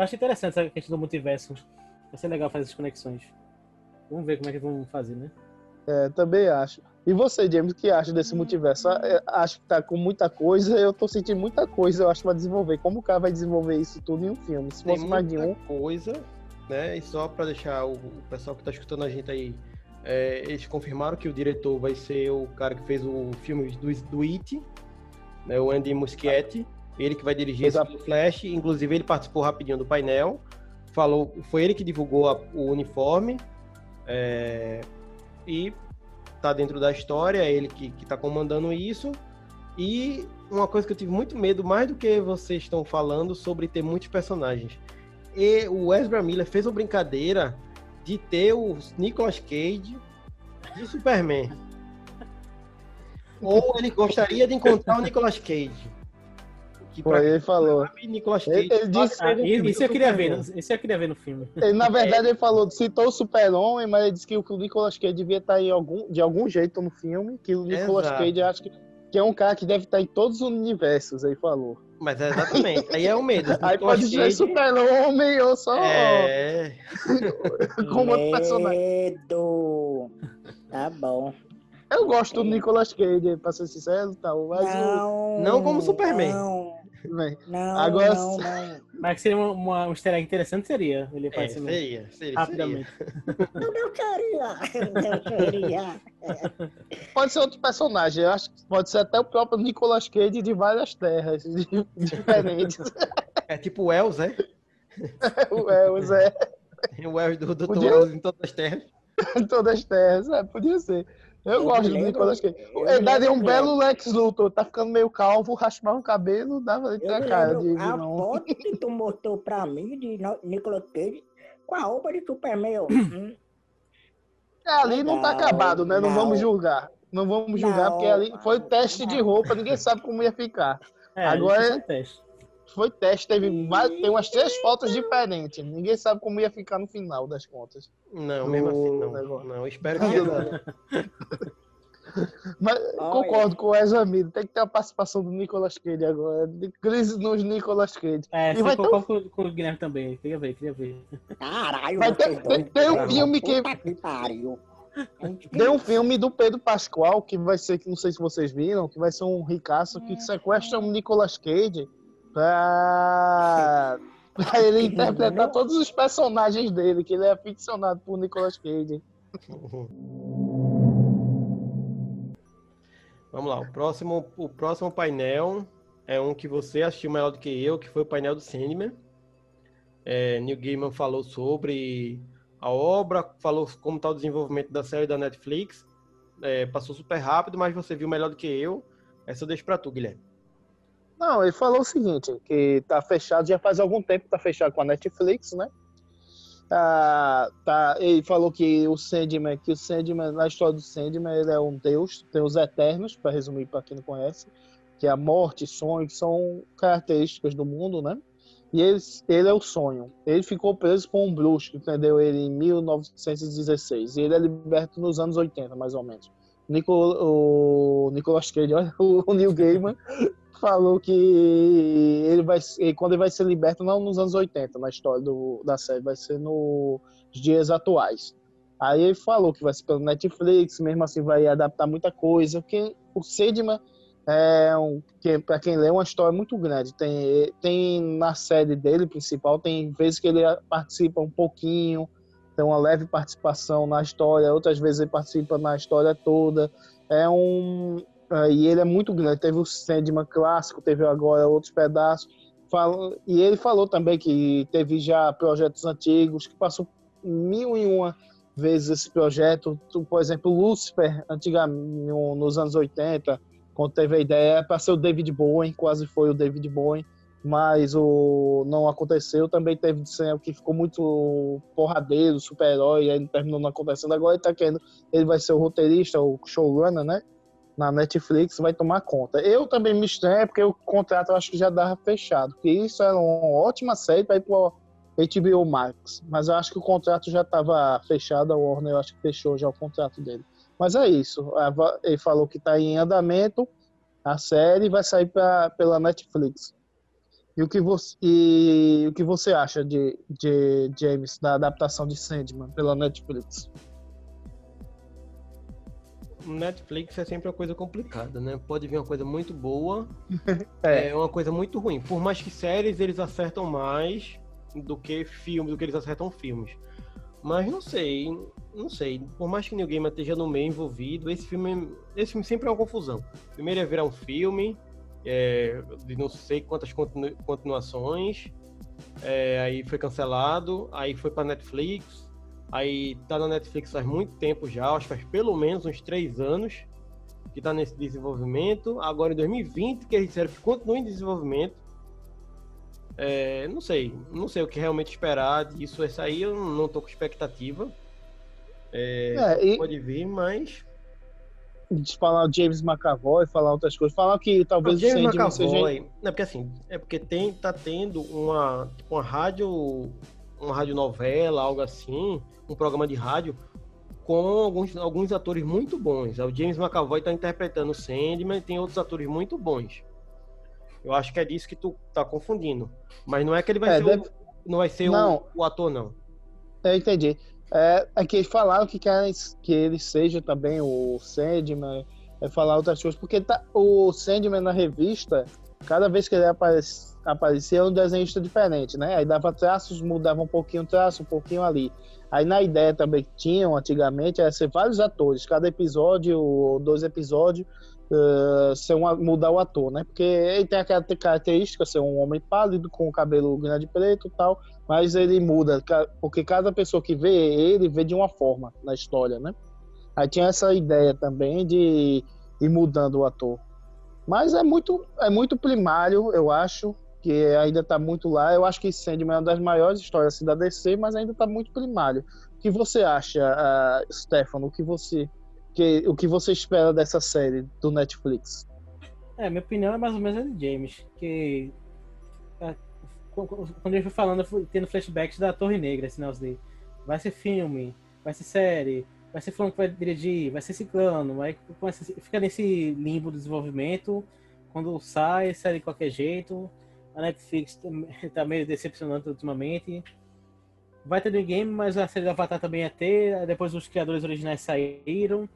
eu acho interessante essa questão do multiverso. Vai ser legal fazer essas conexões. Vamos ver como é que vão fazer, né? É, também acho. E você, James, o que acha desse multiverso? É, acho que tá com muita coisa, eu tô sentindo muita coisa, eu acho, pra desenvolver. Como o cara vai desenvolver isso tudo em um filme? Se fosse mais de um. coisa, né? E só para deixar o, pessoal que está escutando a gente aí, é, eles confirmaram que o diretor vai ser o cara que fez o filme do, do It, né? o Andy Muschietti. Ele que vai dirigir Exato. esse Flash. Inclusive, ele participou rapidinho do painel. Falou, foi ele que divulgou a, o uniforme. É, e tá dentro da história, é ele que, que tá comandando isso. E uma coisa que eu tive muito medo, mais do que vocês estão falando, sobre ter muitos personagens. E o Ezra Miller fez uma brincadeira de ter o Nicolas Cage de Superman. Ou ele gostaria de encontrar o Nicolas Cage. Que ele falou. Nicolas Cage, ele, ele disse, ah, isso eu queria ver, isso eu queria ver no filme. Ele, na verdade, é. ele falou, citou o Super-Homem, mas ele disse que o Nicolas Cage devia estar em algum, de algum jeito no filme, que o Nicolas Exato. Cage acho que, que é um cara que deve estar em todos os universos, aí falou. Mas é exatamente. Aí é o medo. Aí pode ser de... super-homem ou só. É. Como outro personagem. Medo. Tá bom. Eu gosto do Nicolas Cage, pra ser sincero, tal, mas o- Não, Não como Superman. Não, Véi, não, Agora- não, não. Mas que seria uma, uma, um easter egg interessante, seria. Ele É, aparecendo seria, seria, rapidamente. Não, não queria. Não queria. Pode ser outro personagem, eu acho que pode ser até o próprio Nicolas Cage de várias terras di- diferentes. É tipo o Els, é? o Elvis é O Els do Dr. Podia- Els em todas as terras. em todas as terras, é, podia ser. Eu, Eu gosto do lembro- Nicolas Cage. eu Ele daria um belo Lex Luthor, tá ficando meio calvo, raspar o cabelo, dava Eu a cara lembro de a foto que tu mostrou pra mim de Nicolas Cage com a roupa de Superman. hum, É, ali não tá Não, acabado, né? Não, não. vamos julgar. Não vamos julgar, Não, porque ali foi teste de não. roupa, ninguém sabe como ia ficar. É, Agora- é um teste. Foi teste, teve várias, tem umas três fotos diferentes. Ninguém sabe como ia ficar no final das contas. Não, mesmo assim, não. negócio. Não, eu espero que dar. Mas concordo com o Ezra Miller, tem que ter a participação do Nicolas Cage agora. De crise nos Nicolas Cage. É, E vai ter um- com, com o Guilherme também. Queria ver, queria ver. Caralho, Vai ter- tem- tem um filme que- puta que pariu. Tem um filme do Pedro Pascoal, que vai ser, que não sei se vocês viram, que vai ser um ricaço que sequestra um Nicolas Cage pra, pra ele interpretar todos os personagens dele, que ele é aficionado por Nicolas Cage. Vamos lá, o próximo, o próximo painel é um que você assistiu melhor do que eu, que foi o painel do Sandman. É, Neil Gaiman falou sobre a obra, falou como está o desenvolvimento da série da Netflix. É, passou super rápido, mas você viu melhor do que eu. Essa eu deixo pra tu, Guilherme. Não, ele falou o seguinte, que tá fechado, já faz algum tempo tá fechado com a Netflix, né? Ah, tá, ele falou que o Sandman, que o Sandman, na história do Sandman, ele é um deus, tem os eternos, para resumir para quem não conhece, que é a morte, sonho, que são características do mundo, né? E ele, ele é o sonho. Ele ficou preso por um bruxo, que prendeu ele em 1916. E ele é liberto nos anos 80, mais ou menos. Nico, o Nicolas Cage, olha, o Neil Gaiman, falou que ele vai quando ele vai ser liberto não nos anos 80 na história do, da série vai ser nos dias atuais. Aí ele falou que vai ser pelo Netflix mesmo assim vai adaptar muita coisa porque o Sandman é um que para quem lê é uma história muito grande. Tem tem na série dele principal tem vezes que ele participa um pouquinho tem uma leve participação na história outras vezes ele participa na história toda. É um e ele é muito grande. Teve o Sandman clássico, teve agora outros pedaços. Fala- e ele falou também que teve já projetos antigos, que passou mil e uma vezes esse projeto. Por exemplo, Lucifer, antigamente, no- nos anos 80, quando teve a ideia, para ser o David Bowie, quase foi o David Bowie, mas o, não aconteceu. Também teve o que ficou muito porradeiro, super-herói, aí terminou não acontecendo. Agora ele tá querendo, ele vai ser o roteirista, o showrunner, né? Na Netflix vai tomar conta. Eu também me estranho porque o contrato eu acho que já dava fechado, porque isso era uma ótima série para ir pro HBO Max, mas eu acho que o contrato já estava fechado, a Warner eu acho que fechou já o contrato dele. Mas é isso, ele falou que está em andamento a série vai sair pra, pela Netflix. E o que você, e o que você acha de, de James da adaptação de Sandman pela Netflix? Netflix é sempre uma coisa complicada, né? Pode vir uma coisa muito boa, É. é uma coisa muito ruim. Por mais que séries eles acertam mais do que filmes, do que eles acertam filmes. Mas não sei, não sei. Por mais que Neil Gaiman esteja no meio envolvido, esse filme, esse filme sempre é uma confusão. Primeiro ia virar um filme é, de não sei quantas continu- continuações, é, aí foi cancelado, aí foi para Netflix, aí tá na Netflix faz muito tempo já, acho que faz pelo menos uns três anos que tá nesse desenvolvimento. Agora em 2020 que eles disseram que continua em desenvolvimento. É, não sei, não sei o que realmente esperar disso. Esse aí eu não tô com expectativa. É, É, e- Pode vir, mas. de falar o James McAvoy, falar outras coisas, falar que talvez o James Sandman seja McAvoy, é porque assim, é porque tem, tá tendo uma, tipo, uma rádio, uma radionovela, algo assim, um programa de rádio com alguns, alguns atores muito bons. O James McAvoy tá interpretando o Sandman e tem outros atores muito bons. Eu acho que é disso que tu tá confundindo. Mas não é que ele vai É, ser, deve- o, não vai ser Não. O, o ator, não. Eu entendi. É, é que eles falaram que querem que ele seja também o Sandman, é falar outras coisas, porque tá, o Sandman na revista, cada vez que ele aparecia, aparecia um desenhista diferente, né? Aí dava traços, mudava um pouquinho traço, um pouquinho ali. Aí na ideia também que tinham antigamente era ser vários atores, cada episódio, ou dois episódios, uh, ser um, mudar o ator, né? Porque ele tem aquela característica ser um homem pálido com cabelo grande preto e tal, mas ele muda, porque cada pessoa que vê ele vê de uma forma na história, né? Aí tinha essa ideia também de ir mudando o ator. Mas é muito, é muito primário, eu acho, que ainda está muito lá. Eu acho que Sandman é uma das maiores histórias assim, da DC, mas ainda está muito primário. O que você acha, uh, Stefano? O que você, que, o que você espera dessa série do Netflix? É, minha opinião é mais ou menos a de James, que é, quando ele foi falando, fui tendo flashbacks da Torre Negra, sinal assim, vai ser filme, vai ser série, vai ser fulano que vai dirigir, vai ser ciclano, vai fica nesse limbo do desenvolvimento, quando sai, sai de qualquer jeito, a Netflix tá meio decepcionante ultimamente. Vai ter no game, mas a série do Avatar também ia ter. Depois os criadores originais saíram.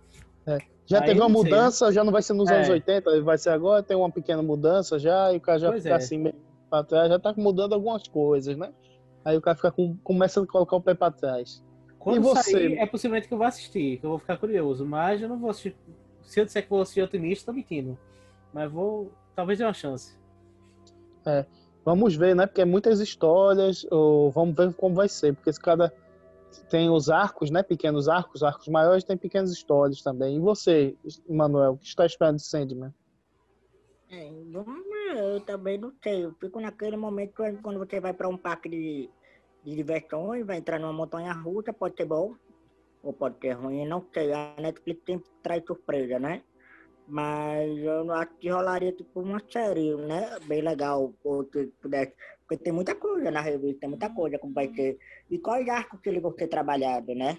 É. Já Aí, teve uma mudança, sei. já não vai ser nos é. anos 80, vai ser agora, tem uma pequena mudança já, e o cara já pois fica é. assim meio pra trás, já tá mudando algumas coisas, né? Aí o cara fica com, começa a colocar o pé pra trás. Quando e você? Sair, é possivelmente que eu vou assistir, que eu vou ficar curioso, mas eu não vou assistir. Se eu disser que vou assistir otimista, tô mentindo. Mas vou. Talvez dê uma chance. É, vamos ver, né? Porque é muitas histórias, ou vamos ver como vai ser, porque cada tem os arcos, né? Pequenos arcos, arcos maiores tem pequenas histórias também. E você, Manuel, o que está esperando de Sandman? É, eu também não sei. Eu fico naquele momento quando você vai para um parque de, de diversões, vai entrar numa montanha russa, pode ser bom ou pode ser ruim, não sei. A Netflix sempre traz surpresa, né? Mas eu acho que rolaria tipo uma série, né? Bem legal, ou se pudesse. Porque tem muita coisa na revista, tem muita coisa como vai ser. E quais arcos que eles vão ser trabalhados, né?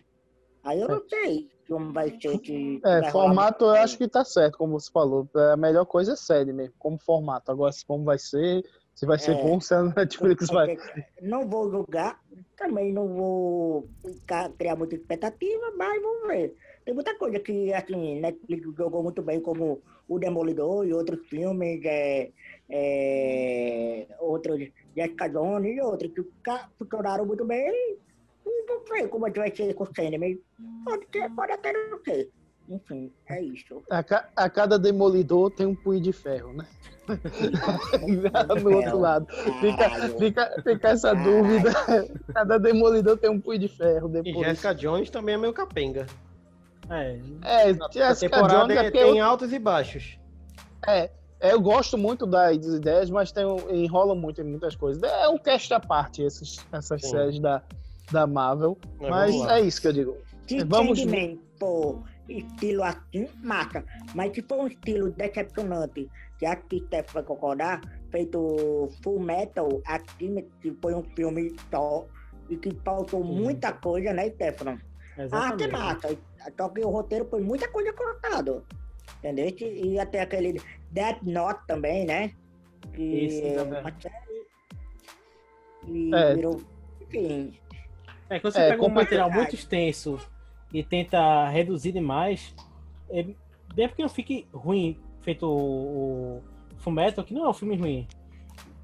Aí eu não é. sei como vai ser que. É, formato eu acho que tá certo, como você falou. A melhor coisa é série mesmo, como formato. Agora, como vai ser, se vai ser é, bom, se a Netflix vai. Não vou julgar, também não vou criar muita expectativa, mas vamos ver. Tem muita coisa que, assim, Netflix jogou muito bem, como O Demolidor e outros filmes, é, é, outros, Jessica Jones e outros, que funcionaram muito bem. E não sei como é que vai ser com o cinema. Pode, ter, pode até não ser. Enfim, é isso. A, ca a cada demolidor tem um punho de ferro, né? no outro lado. Fica, fica, fica essa dúvida. Cada demolidor tem um punho de ferro. Depois. E Jessica Jones também é meio capenga. É, é Jessica Jones é tem eu... altos e baixos. É, é, eu gosto muito das ideias, mas tem, enrola muito em muitas coisas. É um cast à parte esses, essas Sim. séries da, da Marvel. É, mas é isso que eu digo. Se vamos for estilo assim, massa. Mas se for um estilo decepcionante, que acho que Steph vai concordar, feito Full Metal, aqui que foi um filme só e que faltou muita coisa, né, Stefano? Ah, que massa. Só que o roteiro foi muita coisa cortada. Entendeu? E até aquele Death Note também, né? Que Isso, também. E é. virou. Enfim. É, quando você é, pega um material muito extenso e tenta reduzir demais, é bem porque não fique ruim, feito o, o Fullmetal, que não é um filme ruim.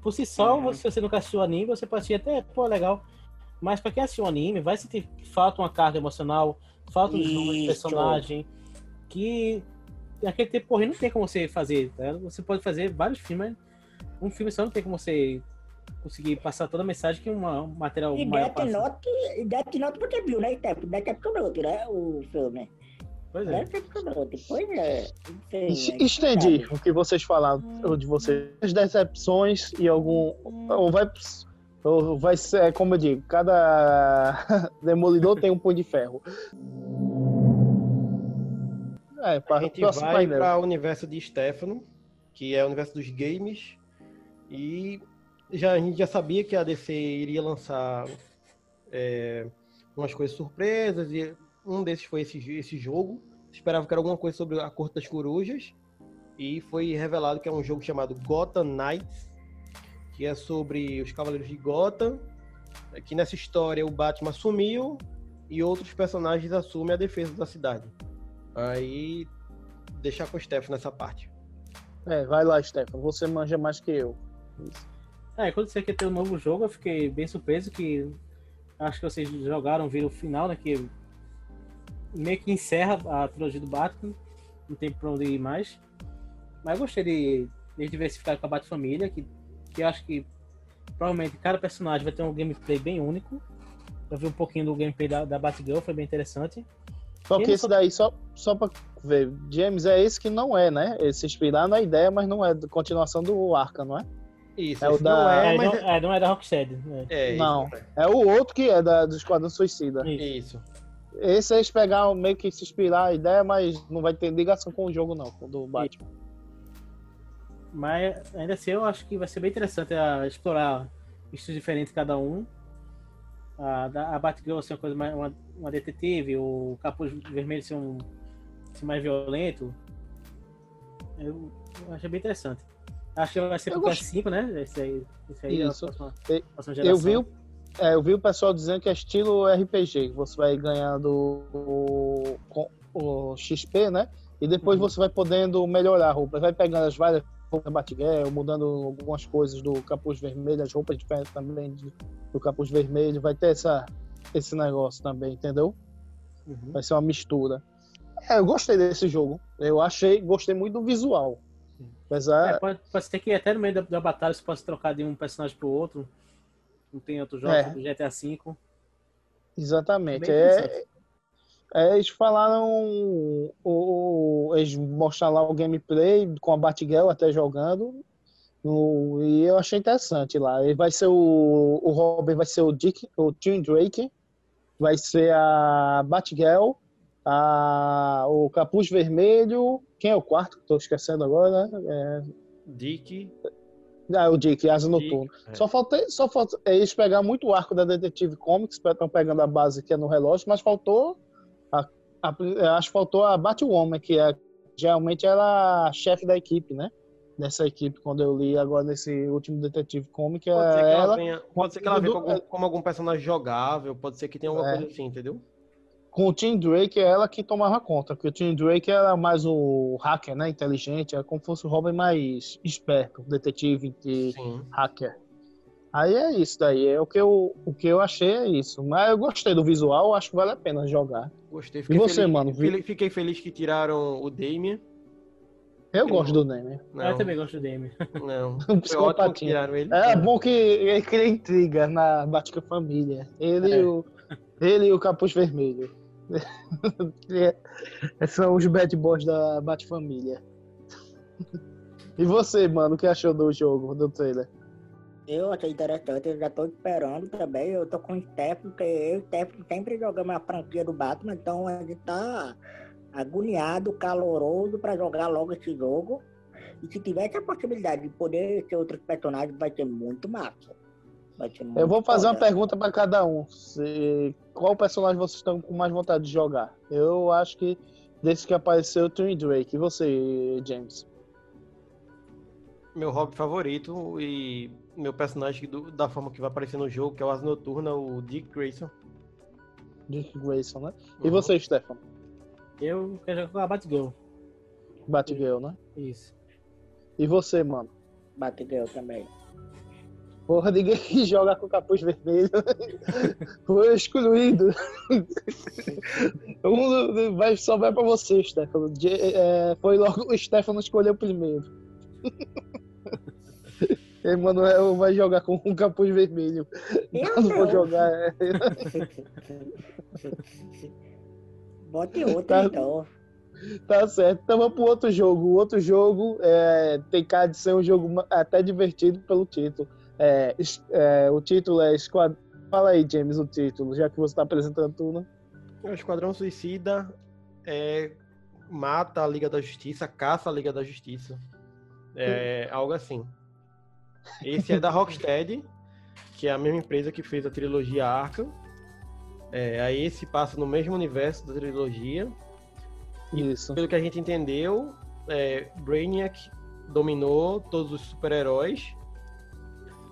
Por si só, uhum. se você nunca assistiu anime, você pode assistir até, pô, legal. Mas pra quem assistiu anime, vai sentir falta uma carga emocional, falta um de personagem, que naquele tempo, porra, não tem como você fazer, tá? Você pode fazer vários filmes, um filme só não tem como você conseguir passar toda a mensagem que uma, um material e maior Death passa. Note, e Death Note você viu, né, Tempo? Death Note, né, o filme. Pois é. Pois é. Estendi o que vocês falaram de vocês. As decepções e algum... Ou vai vai ser, é como eu digo, cada demolidor tem um punho de ferro. É, para a gente vai para o universo de Stefano, que é o universo dos games, e já, a gente já sabia que a DC iria lançar é, umas coisas surpresas, e um desses foi esse, esse jogo. Esperava que era alguma coisa sobre a Corte das Corujas, e foi revelado que é um jogo chamado Gotham Knights, que é sobre os Cavaleiros de Gotham, que nessa história o Batman sumiu e outros personagens assumem a defesa da cidade. Aí deixar com o Steph nessa parte. É, vai lá, Stefan. Você manja mais que eu. É, quando você quer ter um novo jogo, eu fiquei bem surpreso que acho que vocês jogaram, viram o final, né? Que meio que encerra a trilogia do Batman. Não tem pra onde ir mais. Mas eu gostei de, de diversificar com a Bat-Família, que, que acho que provavelmente cada personagem vai ter um gameplay bem único. Eu vi um pouquinho do gameplay da, da Batgirl, foi bem interessante. Só que esse daí, só, só pra ver, James é esse que não é, né? Ele se inspirar na ideia, mas não é de continuação do Arca, não é? Isso, É o da- não é, É, mas não, é, não é da Rocksteady. né? é, Não. isso, É o outro que é da, do Esquadrão Suicida. Isso. Isso. Esse é eles pegar meio que se inspirar a ideia, mas não vai ter ligação com o jogo, não, do Batman. Mas ainda assim eu acho que vai ser bem interessante a explorar estilos diferentes cada um. A, a Batgirl ser uma coisa mais uma, uma detetive, o Capuz Vermelho ser um ser mais violento. Eu, eu achei bem interessante. Acho que vai ser pro gosto- PS5, né? Esse aí, esse aí é Isso. próxima, E- próxima Eu vi, o- é, eu vi o pessoal dizendo que é estilo RPG, você vai ganhando o, o XP, né? E depois Uhum. você vai podendo melhorar a roupa. Vai pegando as várias roupas da Batgirl, mudando algumas coisas do capuz vermelho, as roupas diferentes também do capuz vermelho. Vai ter essa, esse negócio também, entendeu? Uhum. Vai ser uma mistura. É, eu gostei desse jogo. Eu achei, gostei muito do visual. Apesar, É, pode, pode ser que até no meio da, da batalha você possa trocar de um personagem pro outro. Não tem outros jogos É. do GTA V. Exatamente. É. é, eles falaram. O, eles mostraram lá o gameplay com a Batgirl até jogando. no- e eu achei interessante lá. Ele vai ser o, o Robin, vai ser o Dick, o Tim Drake, vai ser a Batgirl, a, o Capuz Vermelho. Quem é o quarto? Estou esquecendo agora. É, Dick. ah, o Dick, Asa Dick, Noturno. é. Só falta, só falta eles pegar muito o arco da Detective Comics, estão pegando a base que é no relógio, mas faltou. A- acho que faltou a Batwoman, que é, geralmente era a chefe da equipe, né? Dessa equipe, quando eu li agora nesse último Detective Comic, é Pode ser que ela, ela venha, pode ser que ela venha do- algum, como algum personagem jogável, pode ser que tenha alguma É. coisa assim, entendeu? com o Tim Drake, é ela que tomava conta, porque o Tim Drake era mais o hacker, né? Inteligente, é como se fosse o Robin mais esperto, detetive e Sim. hacker. Aí é isso daí, é o que eu, o que eu achei é isso. Mas eu gostei do visual, acho que vale a pena jogar. Gostei. E você, feliz, mano? Vi- Fiquei, fiquei feliz que tiraram o Damien. Eu gosto do Neme. Não, Eu também gosto do Dame. não. Um Foi ótimo que psicopatinha. tiraram ele. É bom que ele cria intriga na Batica Família. Ele, É. e o, ele e o Capuz Vermelho. É, São os bad boys da Bat-Família. E você, mano, o que achou do jogo, do trailer? Eu achei interessante, eu já tô esperando também. Eu tô com o Steph, porque eu e o Steph sempre jogamos a franquia do Batman, então a gente tá agoniado, caloroso pra jogar logo esse jogo. E se tivesse a possibilidade de poder ter outros personagens, vai ser muito massa. Vai ser muito Eu vou fazer uma pergunta pra cada um. Se- qual personagem vocês estão com mais vontade de jogar? Eu acho que desse que apareceu o Tim Drake. E você, James? Meu hobby favorito e meu personagem do- da forma que vai aparecer no jogo, que é o Asa Noturna, o Dick Grayson. Dick Grayson, né? E Uhum. você, Stefan? Eu quero jogar com a Batgirl. Batgirl, né? Isso. E você, mano? Batgirl também. Porra, ninguém que joga com capuz vermelho foi excluído. um vai sobrar pra você, Stefano. É, foi logo o Stefano escolheu primeiro. Emanuel vai jogar com um capuz vermelho. Eu Quando for não. jogar. é- Bote outro Tá. então. Tá certo. Então vamos pro outro jogo. O outro jogo é, tem cara de ser um jogo até divertido pelo título. É, é, o título é Esquad... Fala aí, James, o título, já que você tá apresentando tudo, né? O Esquadrão Suicida é, mata a Liga da Justiça, caça a Liga da Justiça. É algo assim. Esse é da Rocksteady, que é a mesma empresa que fez a trilogia Arkham. É, aí esse passa no mesmo universo da trilogia. Isso. Pelo que a gente entendeu, é, Brainiac dominou todos os super-heróis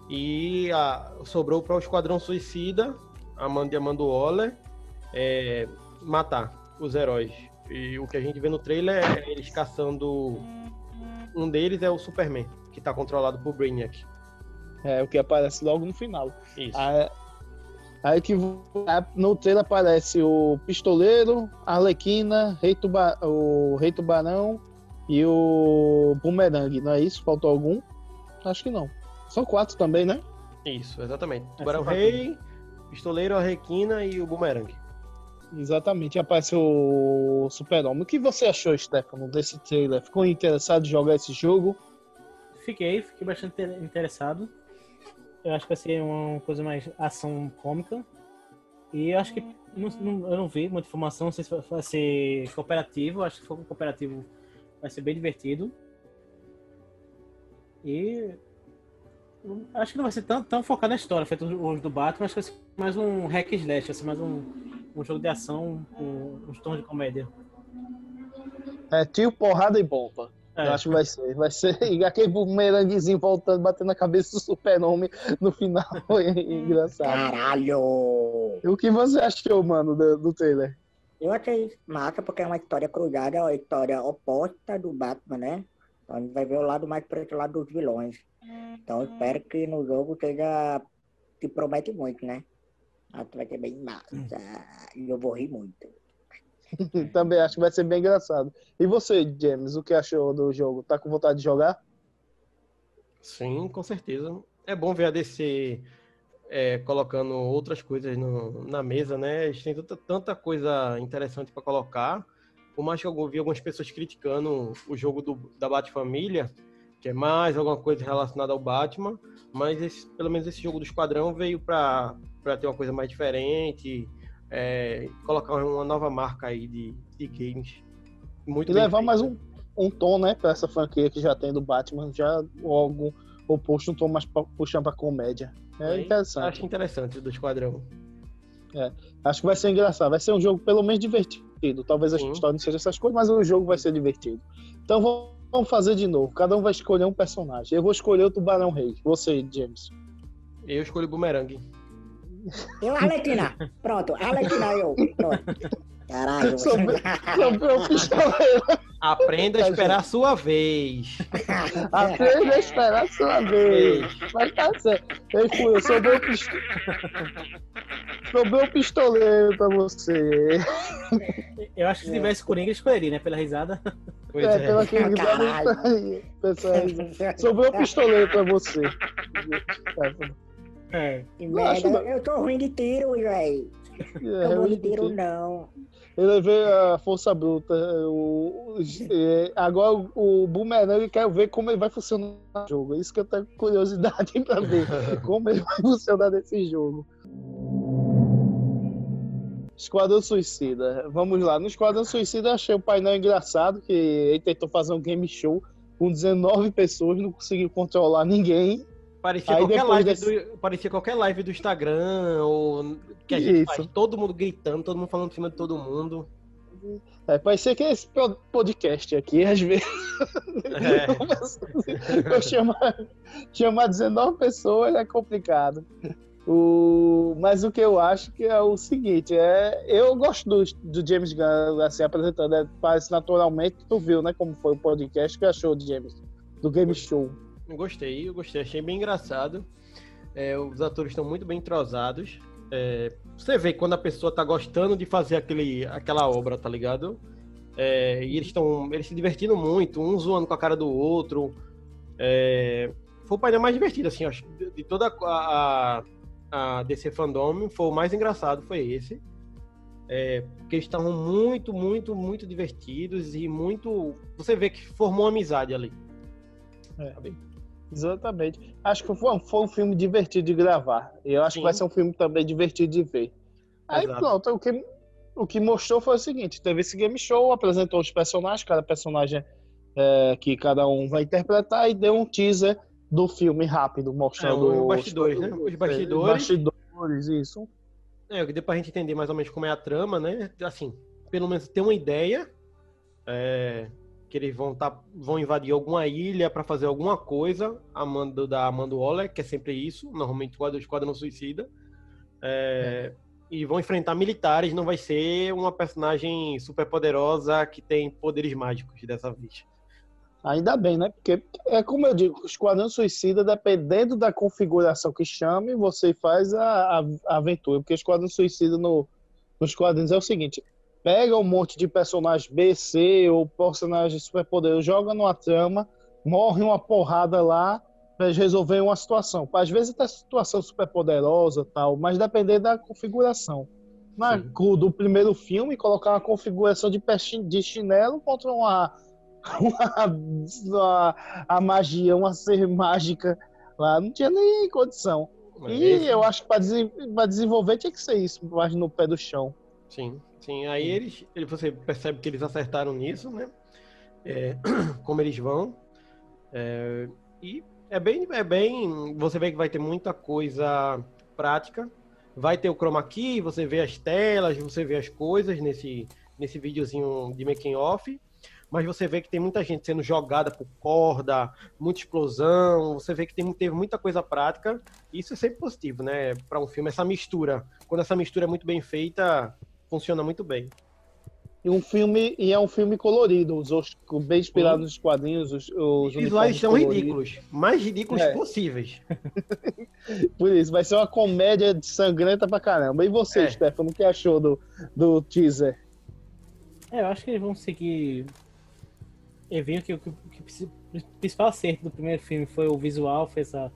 e a- sobrou para o Esquadrão Suicida, a mão de Amanda Waller, é matar os heróis. E o que a gente vê no trailer é eles caçando. Um deles é o Superman, que tá controlado por Brainiac. É, o que aparece logo no final. Isso. Aí, aí que no trailer aparece o Pistoleiro, a Arlequina, Rei Tuba, o Rei Tubarão e o Boomerang, não é isso? Faltou algum? Acho que não. São quatro também, né? Isso, exatamente. É, Tubarão são Rei, Pistoleiro, a Requina e o Boomerang. Exatamente, aparece o Super-Homem. O que você achou, Stefano, desse trailer? Ficou interessado em jogar esse jogo? Fiquei, fiquei bastante inter- interessado. Eu acho que vai ser uma coisa mais ação cômica. E eu acho que não, não- eu não vi muita informação, não sei se vai- ser cooperativo. Acho que se for cooperativo vai ser bem divertido. E acho que não vai ser tão, tão focado na história, feito os do Batman, acho que vai ser mais um hack slash, vai ser mais um, um jogo de ação com uns tons de comédia. É tio, porrada e bomba. É. Eu acho que vai ser. Vai ser e aquele bumeranguezinho voltando, batendo na cabeça do super-homem no final. Foi engraçado. Caralho! E o que você achou, mano, do, do trailer? Eu achei massa porque é uma história cruzada, é uma história oposta do Batman, né? Então a gente vai ver o lado mais preto, o lado dos vilões. Então eu espero que no jogo seja. que promete muito, né? Acho que vai ser bem massa. E eu vou rir muito. Também acho que vai ser bem engraçado. E você, James, o que achou do jogo? Tá com vontade de jogar? Sim, com certeza. É bom ver a DC é, colocando outras coisas no- na mesa, né? Eles têm tanta, tanta coisa interessante para colocar. Por mais que eu vi algumas pessoas criticando o jogo do, da Bat-Família, que é mais alguma coisa relacionada ao Batman, mas esse- pelo menos esse jogo do Esquadrão veio para ter uma coisa mais diferente, é, colocar uma nova marca aí de, de games. Muito E levar feito. mais um, um tom, né, pra essa franquia que já tem do Batman, já algo oposto, um tom mais puxando pra comédia. É interessante. Acho interessante do Esquadrão. Acho que vai ser engraçado. Vai ser um jogo pelo menos divertido. Talvez a Sim. história não seja essas coisas, mas o jogo vai ser divertido. Então vamos- fazer de novo. Cada um vai escolher um personagem. Eu vou escolher o Tubarão Rei. Você, James. Eu escolhi o Boomerang. Eu, Arlequina! Pronto, Arlequina eu. Pronto. Caralho. Sobrou o pistoleiro. Aprenda a esperar a sua vez. Aprenda a esperar a sua vez. Mas tá certo. Ei, fui, eu o pistoleiro. Sobrou o pistoleiro pra você. Eu acho que se tivesse Coringa, eu escolheria, né? Pela risada. Pois É, é. pela que Caralho. Pessoal, sobrou o pistoleiro pra você. É. Que merda, eu tô ruim de tiro, velho. É, Eu vou eu de tiro, não. Eu levei a força bruta. O, o- é, agora o, o Boomerang eu quero ver como ele vai funcionar no jogo. É Isso que eu tenho curiosidade pra ver. Como ele vai funcionar nesse jogo. Esquadrão Suicida. Vamos lá. No Esquadrão Suicida eu achei o painel engraçado, que ele tentou fazer um game show com 19 pessoas, não conseguiu controlar ninguém. Parecia Aí qualquer, live desse- do, parecia qualquer live do Instagram, ou que a gente Isso. faz. Todo mundo gritando, todo mundo falando em cima de todo mundo. É, parecia que esse po- podcast aqui, às vezes. É. Eu chamar, chamar 19 pessoas é complicado. O, mas o que eu acho que é o seguinte, é, eu gosto do, do James Gunn assim, apresentando, é, parece naturalmente, tu viu, né, como foi o podcast, que achou de James? Do Game Show. Eu Gostei, eu gostei, achei bem engraçado. É, os atores estão muito bem entrosados. É, você vê quando a pessoa tá gostando de fazer aquele, aquela obra, tá ligado? É, e eles estão eles se divertindo muito, um zoando com a cara do outro. É, foi o painel mais divertido, assim, acho. De, de toda a, a, a DC Fandom, foi o mais engraçado, foi esse. É, porque eles estavam muito, muito, muito divertidos e muito. Você vê que formou amizade ali. É. Sabe? Exatamente. Acho que foi, um- foi um filme divertido de gravar. E eu acho Sim. que vai ser um filme também divertido de ver. Aí Exato. pronto, o que, o que mostrou foi o seguinte: teve esse game show, apresentou os personagens, cada personagem é, que cada um vai interpretar, e deu um teaser do filme rápido, mostrando É, os bastidores, né? Os bastidores. bastidores, isso. É, que deu pra gente entender mais ou menos como é a trama, né? Assim, pelo menos ter uma ideia. é, que eles vão, tá, vão invadir alguma ilha pra fazer alguma coisa, a mando da Amanda Waller, que é sempre isso, normalmente o Esquadrão Suicida. É, e vão enfrentar militares, não vai ser uma personagem super poderosa que tem poderes mágicos dessa vez. Ainda bem, né? Porque é como eu digo, o Esquadrão Suicida, dependendo da configuração que chame, você faz a, a- a aventura. Porque o Esquadrão Suicida no, nos quadrinhos é o seguinte: pega um monte de personagem B, C ou personagem superpoderoso, joga numa trama, morre uma porrada lá pra resolver uma situação. Às vezes até situação superpoderosa tal, mas dependendo da configuração. Na, do primeiro filme, colocar uma configuração de, de chinelo contra uma uma, a magia, uma ser mágica lá, não tinha nem condição. Mas E eu acho que para desenvolver tinha que ser isso, mais no pé do chão. Sim, sim. Aí eles, ele- você percebe que eles acertaram nisso, né? É, como eles vão. É, e é bem, é bem. Você vê que vai ter muita coisa prática. Vai ter o chroma key, você vê as telas, você vê as coisas nesse, nesse videozinho de making off. Mas você vê que tem muita gente sendo jogada por corda, muita explosão. Você vê que tem, teve muita coisa prática. Isso é sempre positivo, né? Para um filme, essa mistura. Quando essa mistura é muito bem feita, funciona muito bem. E um filme e é um filme colorido, os, os- bem inspirado nos quadrinhos, os, os visuais são coloridos. ridículos. Mais ridículos É. possíveis. Por isso, vai ser uma comédia sangrenta pra caramba. E você, É. Stefano, o que achou do, do teaser? É, eu acho que eles vão seguir. Eu vi que o que, que o principal acerto do primeiro filme foi o visual, foi essa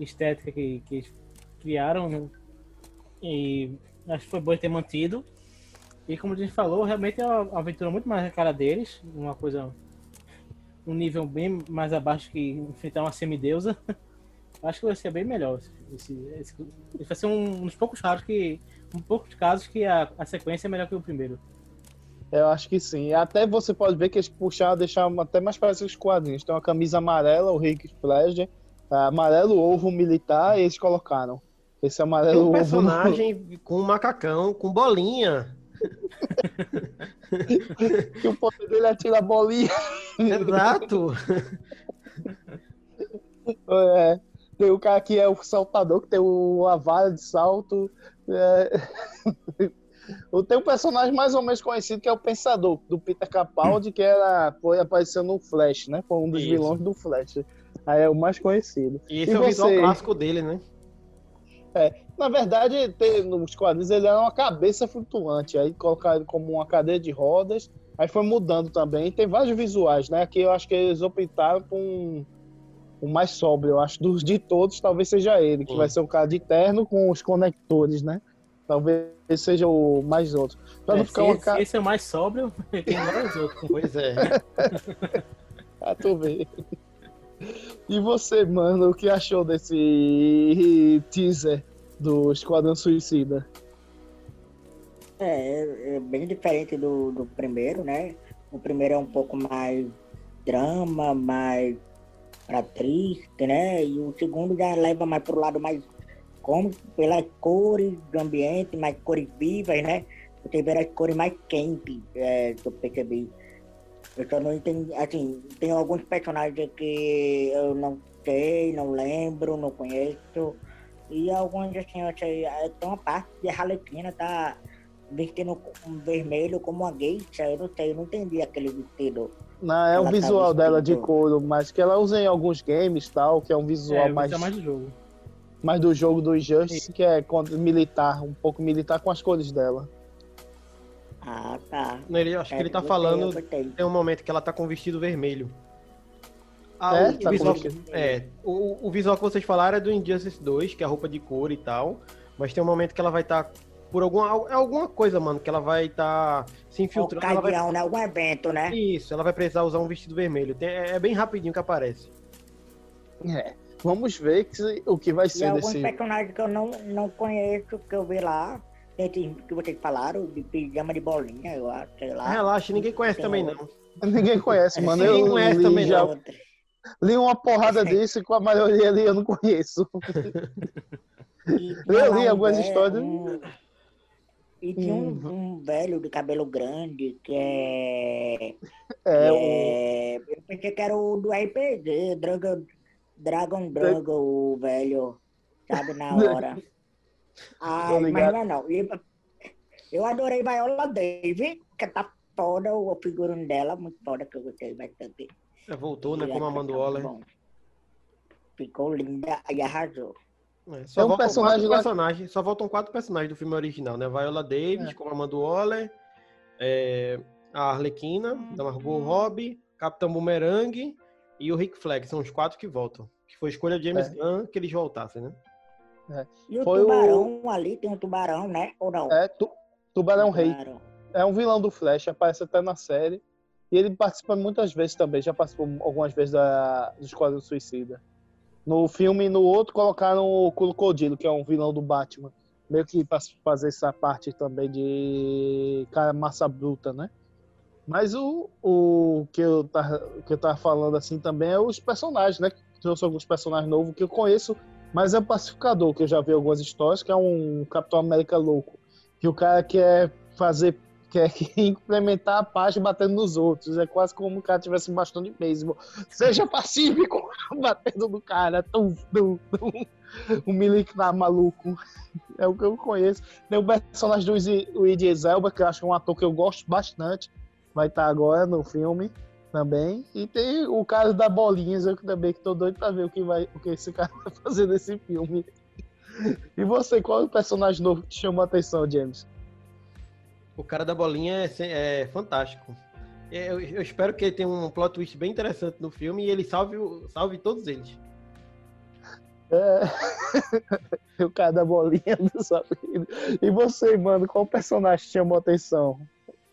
estética que, que eles criaram. né? E acho que foi bom ter mantido. E como a gente falou, realmente é uma aventura muito mais na cara deles. Uma coisa. Um nível bem mais abaixo que enfrentar uma semideusa. Acho que vai ser bem melhor. Esse, esse, esse vai ser um dos poucos raros que. Um poucos casos que a, a sequência é melhor que o primeiro. Eu acho que sim. Até você pode ver que eles puxaram, deixaram até mais parecido com os quadrinhos. Tem uma camisa amarela, o Rick Flash, amarelo ovo militar, e eles colocaram. Esse Tem amarelo um ovo. personagem com um macacão, com bolinha. que o poder dele é tirar a bolinha. Exato. É, tem o cara que é o saltador, que tem o, a vara de salto. É... Tem um personagem mais ou menos conhecido que é o Pensador, do Peter Capaldi, que era, foi aparecendo no Flash, né? Foi um dos Isso. vilões do Flash. Aí é o mais conhecido. E esse é o visual clássico dele, né? É, na verdade, tem- nos quadrinhos ele era uma cabeça flutuante, aí colocaram ele como uma cadeira de rodas, aí foi mudando também. Tem vários visuais, né? Aqui eu acho que eles optaram por um, um mais sóbrio, eu acho, dos de todos, talvez seja ele, que Sim. vai ser o cara de terno com os conectores, né? Talvez seja o mais outro. Pra É, não se ficar uma esse, cara. esse é o mais sóbrio, tem vários outros. Pois é. Ah, tô vendo. E você, mano, o que achou desse teaser do Esquadrão Suicida? É, é bem diferente do, do primeiro, né? O primeiro é um pouco mais drama, mais pra triste, né? E o segundo já leva mais pro lado mais cômico, pelas cores do ambiente, mais cores vivas, né? Você vê as cores mais quentes, é, que eu percebi. Eu só não entendi, assim, tem alguns personagens que eu não sei, não lembro, não conheço. E alguns, assim, eu achei, é, tem uma parte de Harlequina, tá vestindo um vermelho como uma geisha, eu não sei, eu não entendi aquele vestido. Não, é Ela o tá visual dela de couro, mas que ela usa em alguns games tal, que é um visual É, mais, mais... mais do jogo. mais do jogo do Injustice, que é contra- militar, um pouco militar com as cores dela. Ah, tá. Ele, acho É, que ele tá gostei, falando. Tem um momento que ela tá com o vestido vermelho. Ah, É? o, Tá visual, é, o, o visual que vocês falaram é do Injustice 2, que é a roupa de cor e tal. Mas tem um momento que ela vai estar. por alguma. É alguma coisa, mano, que ela vai estar se infiltrando. Ela vai, Ocasião, né? Algum evento, né? isso, ela vai precisar usar um vestido vermelho. Tem- é, é bem rapidinho que aparece. É. Vamos ver que- o que vai E ser alguns desse. personagens que eu não, não conheço, que eu vi lá. Que vocês falaram, de pijama de bolinha, eu acho, sei lá. Relaxa, ninguém conhece também outro. não. Ninguém conhece, mano. Ninguém Eu conhece li, também, já, Outra. li uma porrada disso e com a maioria ali eu não conheço. E Eu li um algumas velho- histórias. um- E tinha um, Hum. um velho de cabelo grande que é. É, o- é, Eu pensei que era o do RPG, Dragon, Dragon Dragon, o velho, sabe, na hora. Ah, mas não é não. Eu adorei Viola Davis, que tá foda o figurino dela, muito foda, que eu gostei bastante. É, voltou, né? Como a a Amanda atuação Waller. bom. Ficou linda e arrasou. É, só Tem um voltam personagem lá- personagens, só voltam quatro personagens do filme original, né? Viola Davis, É. como Amanda Waller, é, a Arlequina, da Margot Robbie, Capitão Boomerang e o Rick Flag, são os quatro que voltam. Que foi escolha de James É. Gunn que eles voltassem, né? E o Foi o- tubarão ali, tem um tubarão, né? Ou não? É, tu, Tubarão Rei. Tubarão. É um vilão do Flash, aparece até na série. E ele participa muitas vezes também, já participou algumas vezes da, do Esquadrão Suicida. No filme e no outro colocaram o Crocodilo, que é um vilão do Batman. Meio que para fazer essa parte também de cara massa bruta, né? Mas o, o que, eu tava, que eu tava falando assim também é os personagens, né? Trouxe alguns personagens novos que eu conheço, mas é o Pacificador, que eu já vi algumas histórias, que é um Capitão América louco. Que o cara quer fazer quer implementar a paz batendo nos outros. É quase como o cara tivesse um bastão de beisebol. Seja pacífico, batendo no cara. Tum, tum, tum. Um militar maluco. É o que eu conheço. Tem o personagem do o Idris Elba, que eu acho que é um ator que eu gosto bastante. Vai estar agora no filme também. E tem o cara da Bolinhas, eu também que tô doido pra ver o que, vai, o que esse cara vai fazer nesse filme. E você, qual é o personagem novo que te chamou a atenção, James? O cara da bolinha é, é fantástico. É, Eu, eu espero que ele tenha um plot twist bem interessante no filme e ele salve, salve todos eles. É... o cara da bolinha do Sabrina. E você, mano, qual personagem te chamou a atenção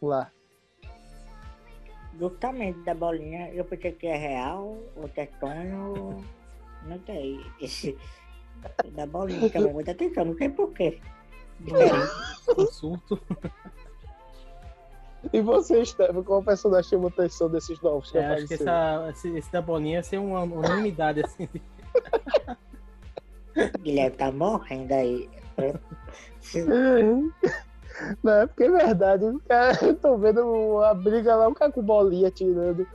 lá? Justamente da bolinha, eu pensei que é real, o Tetônio, não sei. Esse, da bolinha chamou muita atenção, não sei porquê. Surto. E você, Stefan, qual personagem chamou a atenção desses novos que É, acho que essa, esse, esse da bolinha ia ser uma unanimidade, assim. Guilherme tá morrendo aí. Não, é porque é verdade. Eu tô vendo a briga lá, o cara com bolinha tirando.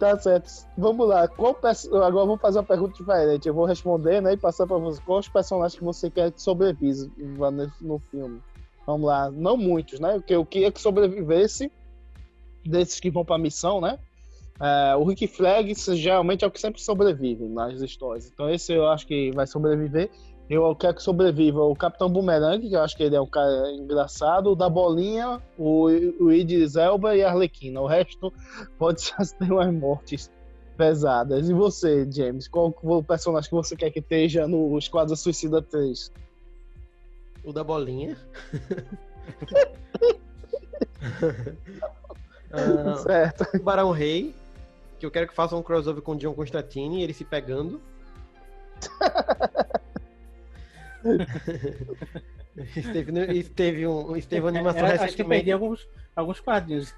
Tá certo. Vamos lá. Qual perso- Agora vou fazer uma pergunta diferente. Eu vou responder, né? E passar pra você. Quais personagens que você quer que sobreviva no filme? Vamos lá. Não muitos, né? Porque eu queria que sobrevivesse desses que vão pra missão, né? É, o Rick Flag geralmente é o que sempre sobrevive nas histórias. Então esse eu acho que vai sobreviver. Eu quero que sobreviva o Capitão Boomerang, que eu acho que ele é um cara engraçado, o da Bolinha, o, o Idris Elba e a Arlequina. O resto pode ser ter umas mortes pesadas. E você, James? Qual o personagem que você quer que esteja no Esquadrão Suicida 3? O da bolinha. Ah, Certo. o Barão Rei, que eu quero que faça um crossover com o John Constantine, ele se pegando. esteve, no- esteve, um, esteve uma animação É, acho que perdi alguns, alguns quadrinhos.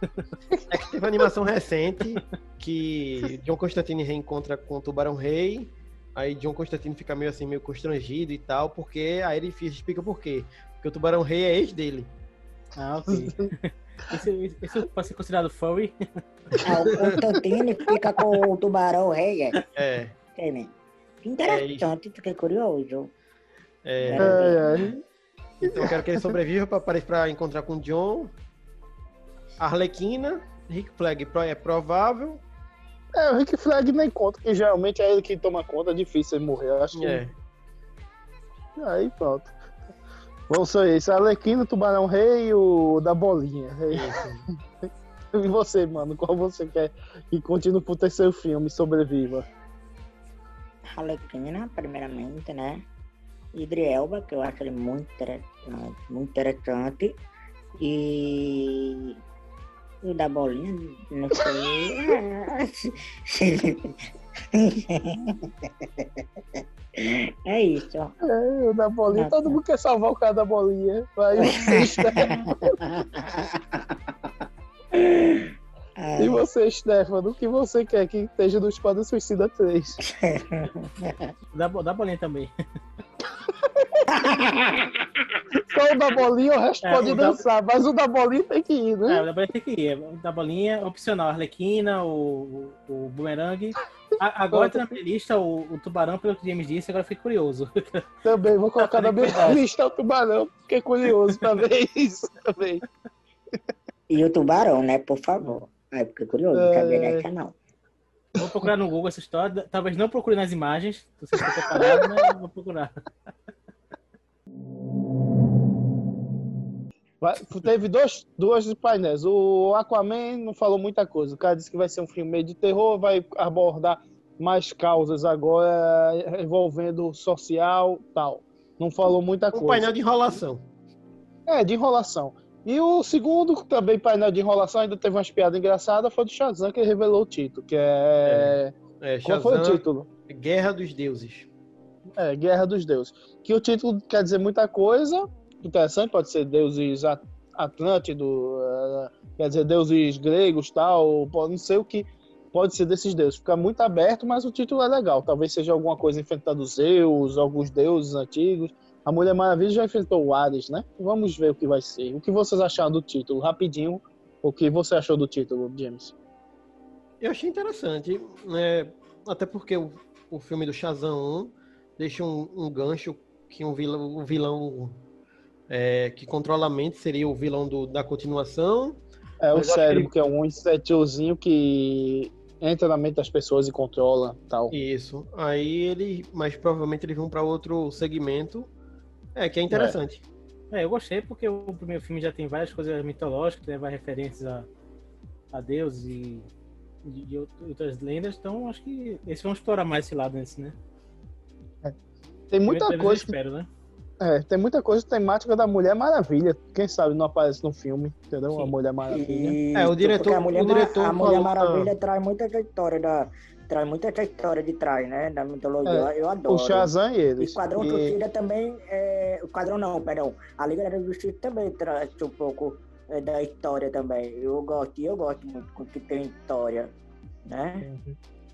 É que teve uma animação recente que John Constantine reencontra com o Tubarão Rei. Aí John Constantine fica meio assim, meio constrangido e tal, porque aí ele explica por quê. Porque o Tubarão Rei é ex dele. Ah, ok. Esse, esse pode ser considerado furry? Ah, o Constantine fica com o tubarão rei, é? É. É, né? Que interessante, fiquei curioso. É. É, é. Então eu quero que ele sobreviva pra, para- encontrar com o John. Arlequina, Rick Flag é provável. É, o Rick Flag nem conta, que geralmente é ele que toma conta, é difícil ele morrer. Eu acho que É. Aí pronto. Vamos ser isso. Arlequina, Tubarão Rei e o da bolinha. E você, mano? Qual você quer que continue pro terceiro filme sobreviva? Arlequina, primeiramente, né? Idrielba, que eu acho ele muito interessante, muito interessante. E o da bolinha, não sei. É isso. É, o da bolinha. Todo mundo quer salvar o cara da bolinha. Vai Stefano. E você, Stefano? O que você quer que esteja no Esquadrão Suicida 3? Da, bo- da bolinha também. Só o da bolinha, o resto É, pode o da- dançar, mas o da bolinha tem que ir, É, né? o da bolinha tem que ir. O Da bolinha, opcional, Arlequina, o, o, o Boomerang A- Agora tá na minha lista o, o tubarão, pelo que o James disse, agora eu fiquei curioso. Também, vou colocar na minha lista o tubarão. Fiquei curioso pra ver isso também. E o tubarão, né? Por favor. Ai, fiquei curioso, não sabia É. dessa não. Vou procurar no Google essa história. Talvez não procure nas imagens. Não sei se estou preparado, mas vou procurar. Vai- Teve dois, duas painéis. O Aquaman não falou muita coisa. O cara disse que vai ser um filme meio de terror, vai abordar mais causas agora envolvendo social tal. Não falou muita Um coisa. painel de enrolação. É, de enrolação. E o segundo, também painel de enrolação, ainda teve umas piadas engraçadas, foi do Shazam que revelou o título, que é... É, Qual foi o Shazam, título? Guerra dos Deuses. É, Guerra dos Deuses. Que o título quer dizer muita coisa, interessante, pode ser deuses at- Atlântido, eh, quer dizer deuses gregos, tal, não sei o que pode ser desses deuses. Fica muito aberto, mas o título é legal. Talvez seja alguma coisa enfrentando Zeus, alguns deuses antigos. A Mulher Maravilha já enfrentou o Ares, né? Vamos ver o que vai ser. O que vocês acharam do título? Rapidinho, o que você achou do título, James? Eu achei interessante, né? Até porque o, o filme do Shazam 1 deixa um, um gancho que um vilão, um vilão é, que controla a mente seria o vilão do- da continuação. É o cérebro, que que é um insetiozinho que entra na mente das pessoas e controla tal. Isso. Aí ele, mas provavelmente eles vão para outro segmento. É, que é interessante. É, eu gostei porque o primeiro filme já tem várias coisas mitológicas, leva referências a, a Deus e, e, e outras lendas, então acho que eles vão explorar mais esse lado nesse, né? Tem muita eu coisa, espero, né? é, tem muita coisa temática da Mulher Maravilha. Quem sabe não aparece no filme, entendeu? Sim. A Mulher Maravilha. E, É, o diretor- porque a Mulher, o diretor a Mulher falou- Maravilha traz muita história da. Traz muita essa história de trás, né? Da mitologia. eu adoro. O Shazam e E eles. Esquadrão E- Suicida também. É... O Esquadrão não, perdão. A Liga da Justiça também traz um pouco é, da história também. Eu gosto, e eu gosto muito com que tem história. Né?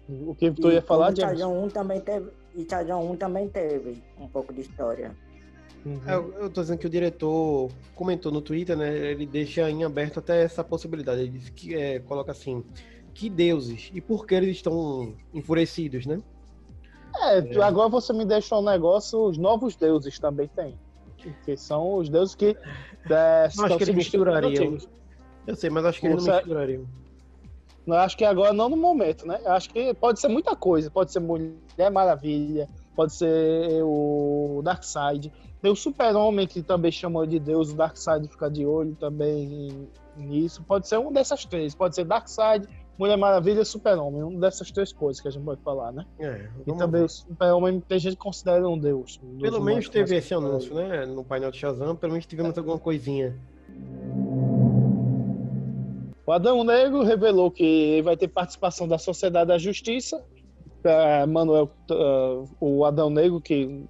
O que tu ia falar, e James? Shazam 1 também teve. E Shazam 1 também teve um pouco de história. Uhum. É, Eu, eu tô dizendo que o diretor comentou no Twitter, né? Ele deixa em aberto até essa possibilidade. Ele diz que é, coloca assim: que deuses e por que eles estão enfurecidos, né? É, agora você me deixou um negócio, os novos deuses também tem. Que são os deuses que. É, Não acho que eles misturariam. Eu sei, mas acho que eles não misturariam. Eu acho que agora não no momento, né? Acho que pode ser muita coisa. Pode ser Mulher Maravilha, pode ser o Darkseid. Tem o Super-Homem, que também chamou de Deus, o Darkseid fica de olho também nisso. Pode ser um dessas três. Pode ser Darkseid, Mulher Maravilha e Super-Homem. Um dessas três coisas que a gente pode falar, né? É, E também ver. o Super-Homem tem gente que considera um Deus. um Pelo humanos, menos teve esse anúncio, né? No painel de Shazam, pelo menos tivemos alguma coisinha. O Adão Negro revelou que vai ter participação da Sociedade da Justiça. É, Manuel, uh, o Adão Negro, que,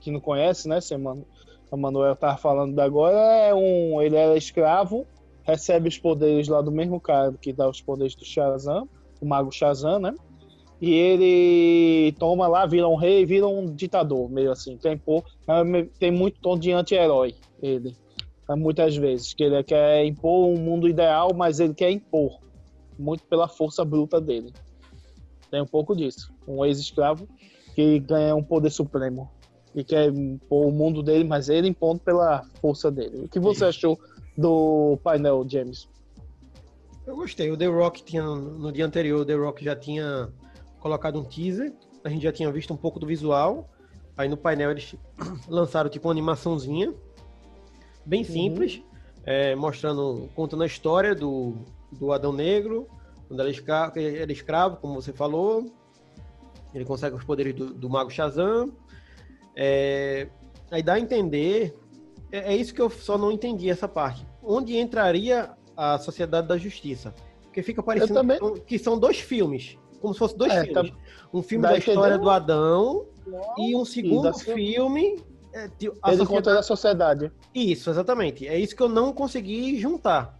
que não conhece, né? Se o Manuel estava falando agora, é um, ele era escravo, recebe os poderes lá do mesmo cara que dá os poderes do Shazam, o Mago Shazam, né? E ele toma lá, vira um rei, vira um ditador, meio assim. Tem, pô, tem muito tom de anti-herói, ele muitas vezes, que ele quer impor um mundo ideal, mas ele quer impor muito pela força bruta dele. Tem um pouco disso. Um ex-escravo que ganha um poder supremo e quer impor o mundo dele, mas ele impondo pela força dele. O que você achou do painel, James? Eu gostei. O The Rock tinha, no dia anterior, o The Rock já tinha colocado um teaser. A gente já tinha visto um pouco do visual. Aí no painel eles lançaram tipo uma animaçãozinha bem simples, é, mostrando, contando a história do, do Adão Negro, quando ele é escravo, ele é escravo, como você falou. Ele consegue os poderes do, do Mago Shazam. É, aí dá a entender. É, é isso que eu só não entendi essa parte. Onde entraria a Sociedade da Justiça? Porque fica parecendo também- que são, que são dois filmes. Como se fossem dois É, filmes. tá- Um filme da história do Adão e um segundo da- filme. é, a Ele sociedade- contra a sociedade. Isso, exatamente. É isso que eu não consegui juntar.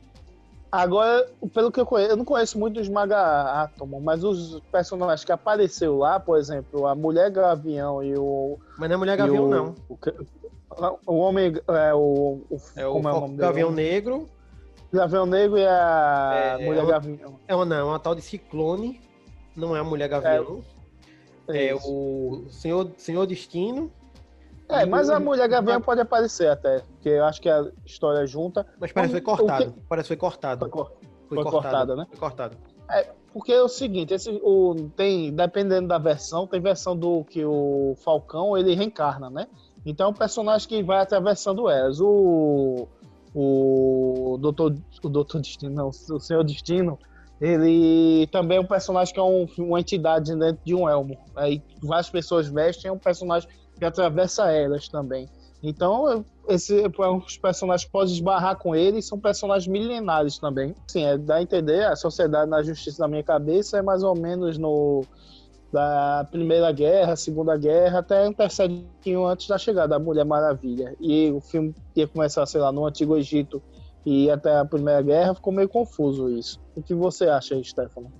Agora, pelo que eu conheço, eu não conheço muito os Maga Átomo, mas os personagens que apareceu lá, por exemplo, a Mulher Gavião e o. Mas não é Mulher Gavião, o, não. O, o homem. É, o, o, É o é o nome dele? Gavião Negro. Gavião Negro e a É, Mulher é o- Gavião. É uma, não, é uma tal de Ciclone. não é a Mulher Gavião. É, o Senhor, Senhor Destino. É, mas a Mulher Gavião pode aparecer até, porque eu acho que a história é junta. Mas parece que foi O que- cortado. Parece que foi cortado. Foi, Foi, foi cortado, cortada, né? Foi cortado. É, porque é o seguinte, esse, o, tem, dependendo da versão, tem versão do que o Falcão ele reencarna, né? Então é um personagem que vai atravessando eras. O, o Doutor, o Doutor Destino, não, o Senhor Destino, ele também é um personagem que é um- uma entidade dentro de um elmo. Aí várias pessoas vestem, é um personagem que atravessa eras também. Então, esse, os personagens que podem esbarrar com ele são personagens milenares também. Sim, é, dá a entender, a Sociedade na Justiça da minha cabeça é mais ou menos no da Primeira Guerra, Segunda Guerra, até um pouquinho antes da chegada da Mulher Maravilha. E o filme ia começar, sei lá, no Antigo Egito e até a Primeira Guerra, ficou meio confuso isso. O que você acha aí, Stefano?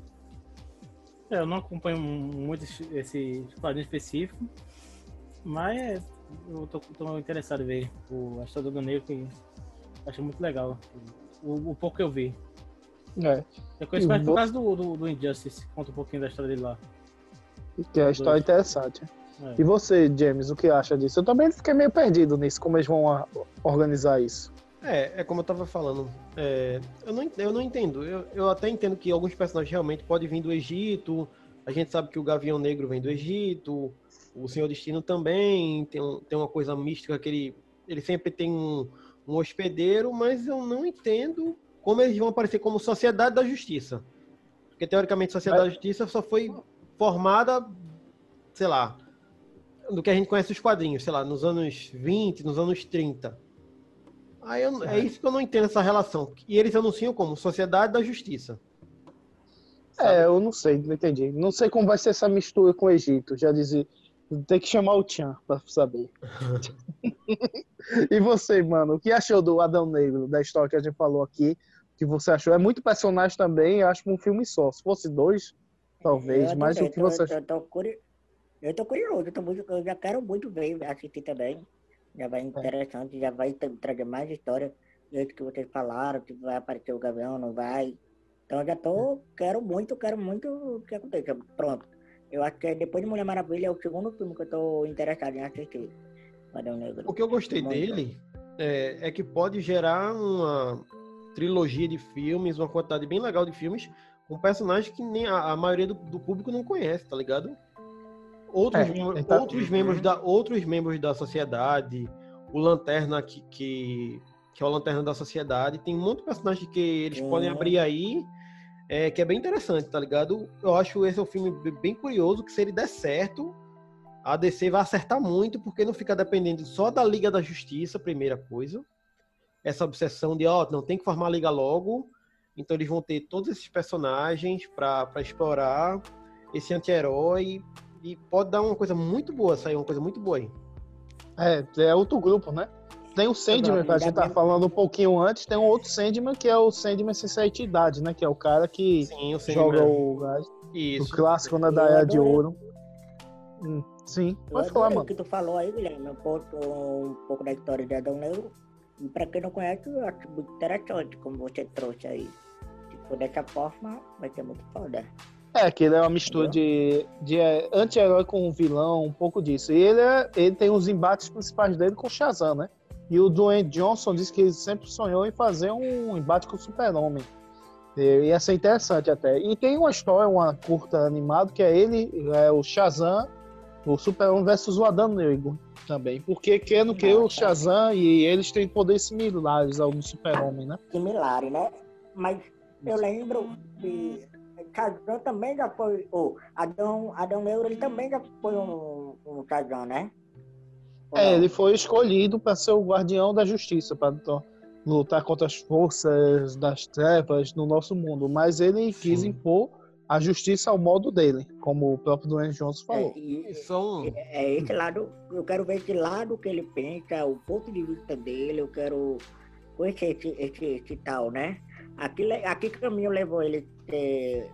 É, eu não acompanho muito esse- quadrinho específico, mas eu tô, tô interessado em ver o A História do Negro, que acho muito legal. O, o pouco que eu vi. É, Eu conheço mais por causa do, do, do Injustice, conta um pouquinho da história dele lá. Que é a história interessante. É. E você, James, o que acha disso? Eu também fiquei meio perdido nisso, como eles vão organizar isso. É, é como eu tava falando. é, eu, não, eu não entendo. Eu, eu até entendo que alguns personagens realmente podem vir do Egito. A gente sabe que o Gavião Negro vem do Egito. O Senhor Destino também. Tem, um- tem uma coisa mística que ele, ele sempre tem um, um hospedeiro, mas eu não entendo como eles vão aparecer como Sociedade da Justiça. Porque, teoricamente, Sociedade da Justiça só foi formada, sei lá, do que a gente conhece os quadrinhos, sei lá, nos anos 20, nos anos 30. Aí eu- é isso que eu não entendo essa relação. E eles anunciam como Sociedade da Justiça. É, eu não sei, não entendi. Não sei como vai ser essa mistura com o Egito. Já dizia. Tem que chamar o Tchan pra saber. e você, mano, o que achou do Adão Negro, da história que a gente falou aqui? O que você achou? É muito personagem também, acho que um filme só. Se fosse dois, talvez, Eu mas o que você tô- tô curi- Eu tô curioso, eu, tô muito, eu já quero muito ver, assistir também. Já É. vai interessante, já vai tra- trazer mais história. Do jeito que vocês falaram, que vai aparecer o Gavião, não vai. Então eu já tô, quero muito, quero muito que aconteça. Pronto. Eu acho que depois de Mulher Maravilha é o segundo filme que eu tô interessado em assistir. Negro. O que eu gostei Muito. dele é, é que pode gerar uma trilogia de filmes, uma quantidade bem legal de filmes, com personagens que nem a, a maioria do, do público não conhece, tá ligado? Outros, É, membros, então- outros, membros da, outros membros da sociedade, o Lanterna que, que, que é o Lanterna da sociedade, tem um monte de personagens que eles Sim. podem abrir aí, é, que é bem interessante, tá ligado? Eu acho esse é um filme bem curioso, que se ele der certo, a DC vai acertar muito, porque não fica dependendo só da Liga da Justiça, primeira coisa. Essa obsessão de, ó, não tem que formar a Liga logo. Então eles vão ter todos esses personagens pra pra explorar esse anti-herói. E pode dar uma coisa muito boa, sair uma coisa muito boa aí. É, é outro grupo, né? Tem o Sandman, que a gente tá falando um pouquinho antes, tem um outro Sandman, que é o Sandman sem sete idade, né? Que é o cara que Sim, o joga o gás. O Isso. clássico né, da Era de. Ouro. Hum, sim, pode falar, adorei o mano. que tu falou aí, Guilherme, um pouco, um pouco da história de Adão Negro. E pra quem não conhece, eu acho muito interessante como você trouxe aí. Se for dessa forma, vai ser muito foda. É, que ele é uma mistura de, de é, anti-herói com vilão, um pouco disso. E ele, é- ele tem os embates principais dele com o Shazam, né? E o Dwayne Johnson disse que ele sempre sonhou em fazer um embate com o Super-Homem. E Ia ser interessante até. E tem uma história, uma curta animada, que é ele, é o Shazam, o Super-Homem versus o Adão Negro também. Porque querendo que o. Shazam e eles têm poderes similares ao do Super-Homem, né? Similares, né? Mas eu lembro que Shazam também já foi. O Adão, Adão Negro ele também já foi um, um Shazam, né? Ou É, não? ele foi escolhido para ser o guardião da justiça, para lutar contra as forças das trevas no nosso mundo. Mas ele quis Sim. impor a justiça ao modo dele, como o próprio Dwayne Johnson falou. É, e- E são. É esse lado, eu quero ver esse lado que ele pensa, o ponto de vista dele, eu quero conhecer esse, esse, esse tal, né? Aqui, le- aqui que caminho levou ele ter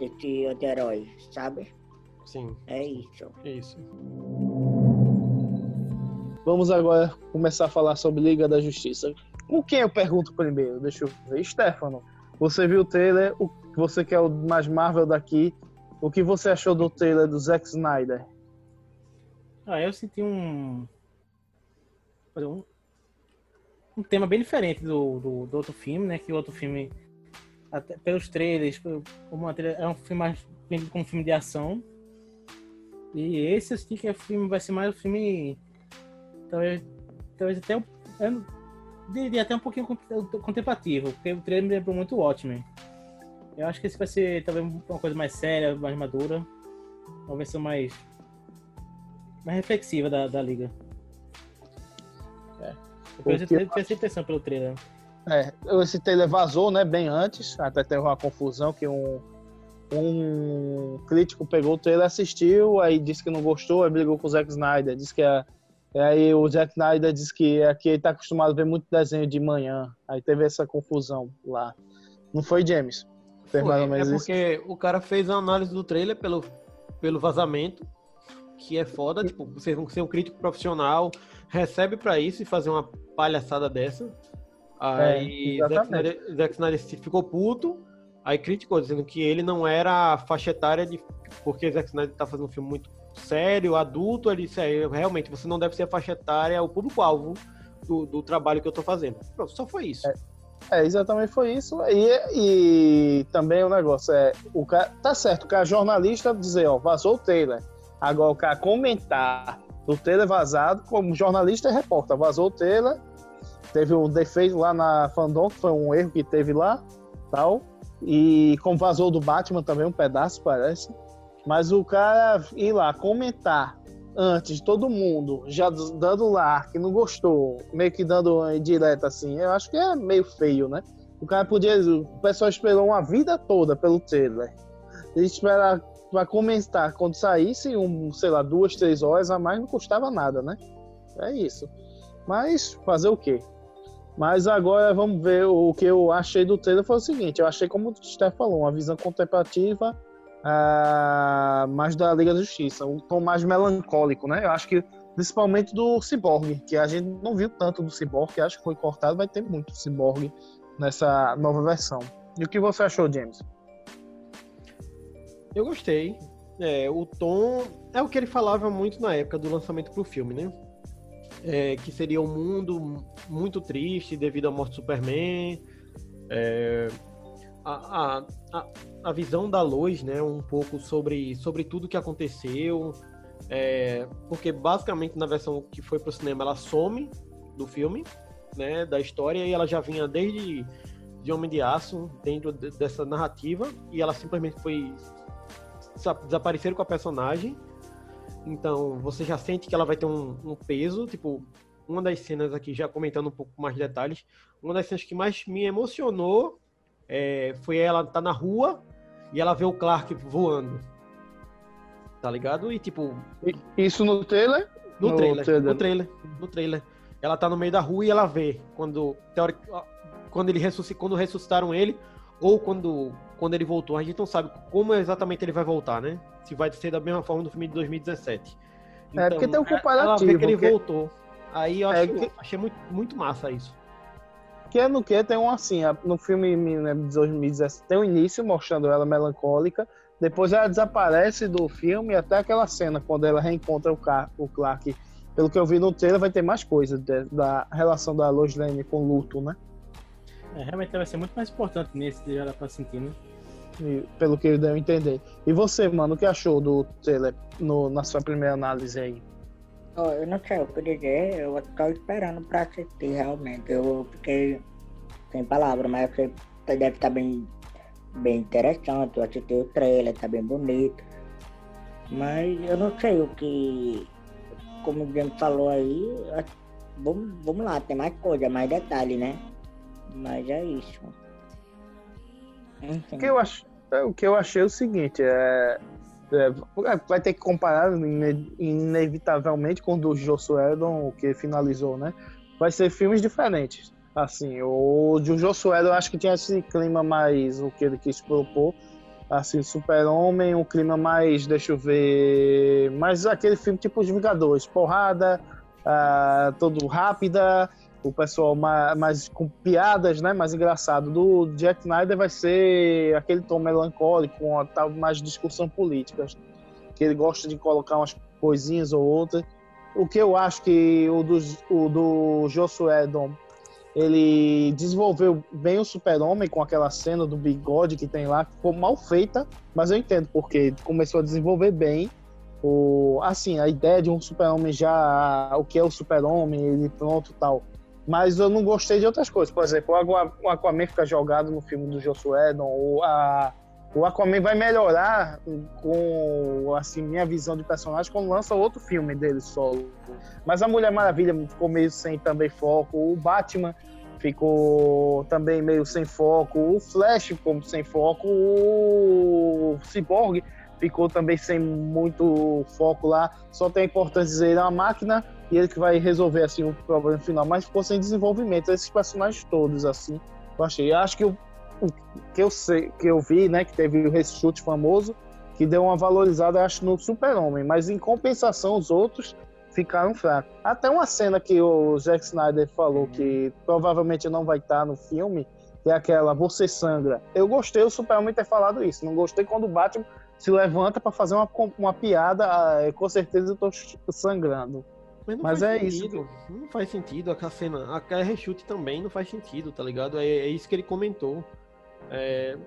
esse anti-herói, sabe? Sim, É isso. é isso. Vamos agora começar a falar sobre Liga da Justiça. Com quem eu pergunto primeiro? Deixa eu ver. Stefano, você viu o trailer, o- você que é o mais Marvel daqui, o que você achou do trailer do Zack Snyder? Ah, eu senti um. Um, um tema bem diferente do, do, do outro filme, né? Que o outro filme, até pelos trailers, é um filme mais como um filme de ação. E esse senti que é filme, vai ser mais um filme. Talvez, talvez até eu diria até um pouquinho contemplativo, porque o trailer me lembrou muito o. Eu acho que esse vai ser talvez uma coisa mais séria, mais madura. Uma versão mais. mais reflexiva da, da liga. É. Eu tive essa impressão pelo trailer. É, esse trailer vazou, né, bem antes, até teve uma confusão que um, um crítico pegou o trailer, assistiu, aí disse que não gostou, aí brigou com o Zack Snyder, disse que é, aí o Zack Snyder disse que aqui ele tá acostumado a ver muito desenho de manhã, aí teve essa confusão lá. Não foi, James? Foi, é porque isso. o cara fez a análise do trailer pelo, pelo vazamento, que é foda, tipo, você ser um crítico profissional, recebe para isso e fazer uma palhaçada dessa. Aí é, Zack, Snyder, Zack Snyder ficou puto, aí criticou, dizendo que ele não era faixa etária de. Porque Zack Snyder tá fazendo um filme muito sério, adulto, ele disse, é, realmente, você não deve ser faixa etária, é o público-alvo do, do, trabalho que eu tô fazendo. Pronto, só foi isso. É. É, exatamente foi isso. E, e também o negócio é, o cara, tá certo, o cara jornalista dizer, ó, vazou o trailer. Agora o cara comentar do trailer vazado, como jornalista e repórter, vazou o trailer, teve um defeito lá na Fandom, que foi um erro que teve lá, tal. E como vazou do Batman também um pedaço, parece. Mas o cara ir lá comentar antes de todo mundo, já dando lá, que não gostou, meio que dando indireta assim, eu acho que é meio feio, né? O cara podia. O pessoal esperou uma vida toda pelo trailer. Ele esperar para comentar quando saísse, um, sei lá, duas, três horas a mais não custava nada, né? É isso. Mas fazer o quê? Mas agora vamos ver o que eu achei do trailer foi o seguinte, eu achei como o Steph falou, uma visão contemplativa uh, mais da Liga da Justiça, um tom mais melancólico, né? Eu acho que principalmente do Cyborg, que a gente não viu tanto do Cyborg, que acho que foi cortado, vai ter muito Cyborg nessa nova versão. E o que você achou, James? Eu gostei. É, o tom é o que ele falava muito na época do lançamento pro filme, né? É, que seria um mundo muito triste devido à morte do Superman. É, a, a, a, visão da Lois, né, um pouco sobre, sobre tudo que aconteceu, é, porque basicamente na versão que foi pro cinema ela some do filme, né, da história, e ela já vinha desde de Homem de Aço dentro de, dessa narrativa, e ela simplesmente foi desaparecer com a personagem, então você já sente que ela vai ter um, um peso, tipo, uma das cenas aqui, já comentando um pouco mais de detalhes, uma das cenas que mais me emocionou é, foi ela tá na rua e ela vê o Clark voando. Tá ligado? E tipo. Isso no trailer? No, no trailer, trailer, No trailer. No trailer. Ela tá no meio da rua e ela vê quando. Teoric, quando ele ressusc, quando ressuscitaram ele, ou quando, quando ele voltou. A gente não sabe como exatamente ele vai voltar, né? Se vai ser da mesma forma do filme de 2017. Então, é porque tem um comparativo. Ela vê que ele voltou. Aí eu é que... achei muito, muito massa isso que é no que tem um assim, no filme né, de 2017 tem um início mostrando ela melancólica, depois ela desaparece do filme até aquela cena quando ela reencontra o, Car o Clark. Pelo que eu vi no trailer, vai ter mais coisa de, da relação da Lois Lane com o luto, né? É, realmente vai ser muito mais importante nesse de ela tá sentindo. E, pelo que eu deu a entender. E você, mano, o que achou do trailer no, na sua primeira análise aí? Oh, eu não sei o que dizer, eu estou esperando para assistir realmente. Eu fiquei sem palavras, mas que deve estar bem, bem interessante. Eu assisti o trailer, está bem bonito. Mas eu não sei o que. Como o James falou aí, vamos, vamos lá, tem mais coisa, mais detalhe, né? Mas é isso. Enfim. O que eu, acho, o que eu achei é o seguinte, é é, vai ter que comparar inevitavelmente com o do Josué Edon, que finalizou, né? Vai ser filmes diferentes. Assim, o de Josué eu acho que tinha esse clima mais o que ele quis propor. Assim, Super-Homem, um clima mais, deixa eu ver, mais aquele filme tipo Os Vingadores, porrada, ah, todo rápida, o pessoal mais, mais com piadas, né, mais engraçado. Do Jack Snyder vai ser aquele tom melancólico, com a, tal mais discussão política, que ele gosta de colocar umas coisinhas ou outras. O que eu acho que o do, o do Josué Dom ele desenvolveu bem o super-homem com aquela cena do bigode que tem lá, que ficou mal feita, mas eu entendo porque começou a desenvolver bem o assim, a ideia de um super-homem já, o que é o super-homem, ele pronto tal. Mas eu não gostei de outras coisas. Por exemplo, o Aquaman fica jogado no filme do Josué Edon, ou a o Aquaman vai melhorar com assim minha visão de personagem quando lança outro filme dele solo. Mas a Mulher Maravilha ficou meio sem também foco, o Batman ficou também meio sem foco, o Flash ficou sem foco, o Cyborg ficou também sem muito foco lá. Só tem a importância dizer é uma máquina e ele que vai resolver assim o problema final, mas ficou sem desenvolvimento esses personagens todos assim. Eu achei. Eu acho que o que eu sei, que eu vi, né, que teve o reshoot famoso, que deu uma valorizada, acho, no Super-Homem, mas em compensação os outros ficaram fracos. Até uma cena que o Zack Snyder falou que provavelmente não vai estar no filme, que é aquela Você Sangra. Eu gostei o Super-Homem ter falado isso, não gostei quando o Batman se levanta para fazer uma, uma piada, ah, com certeza eu tô sangrando. Mas, Mas é sentido. isso. Não faz sentido aquela cena. Aquela reshoot também não faz sentido, tá ligado? É, é isso que ele comentou. É,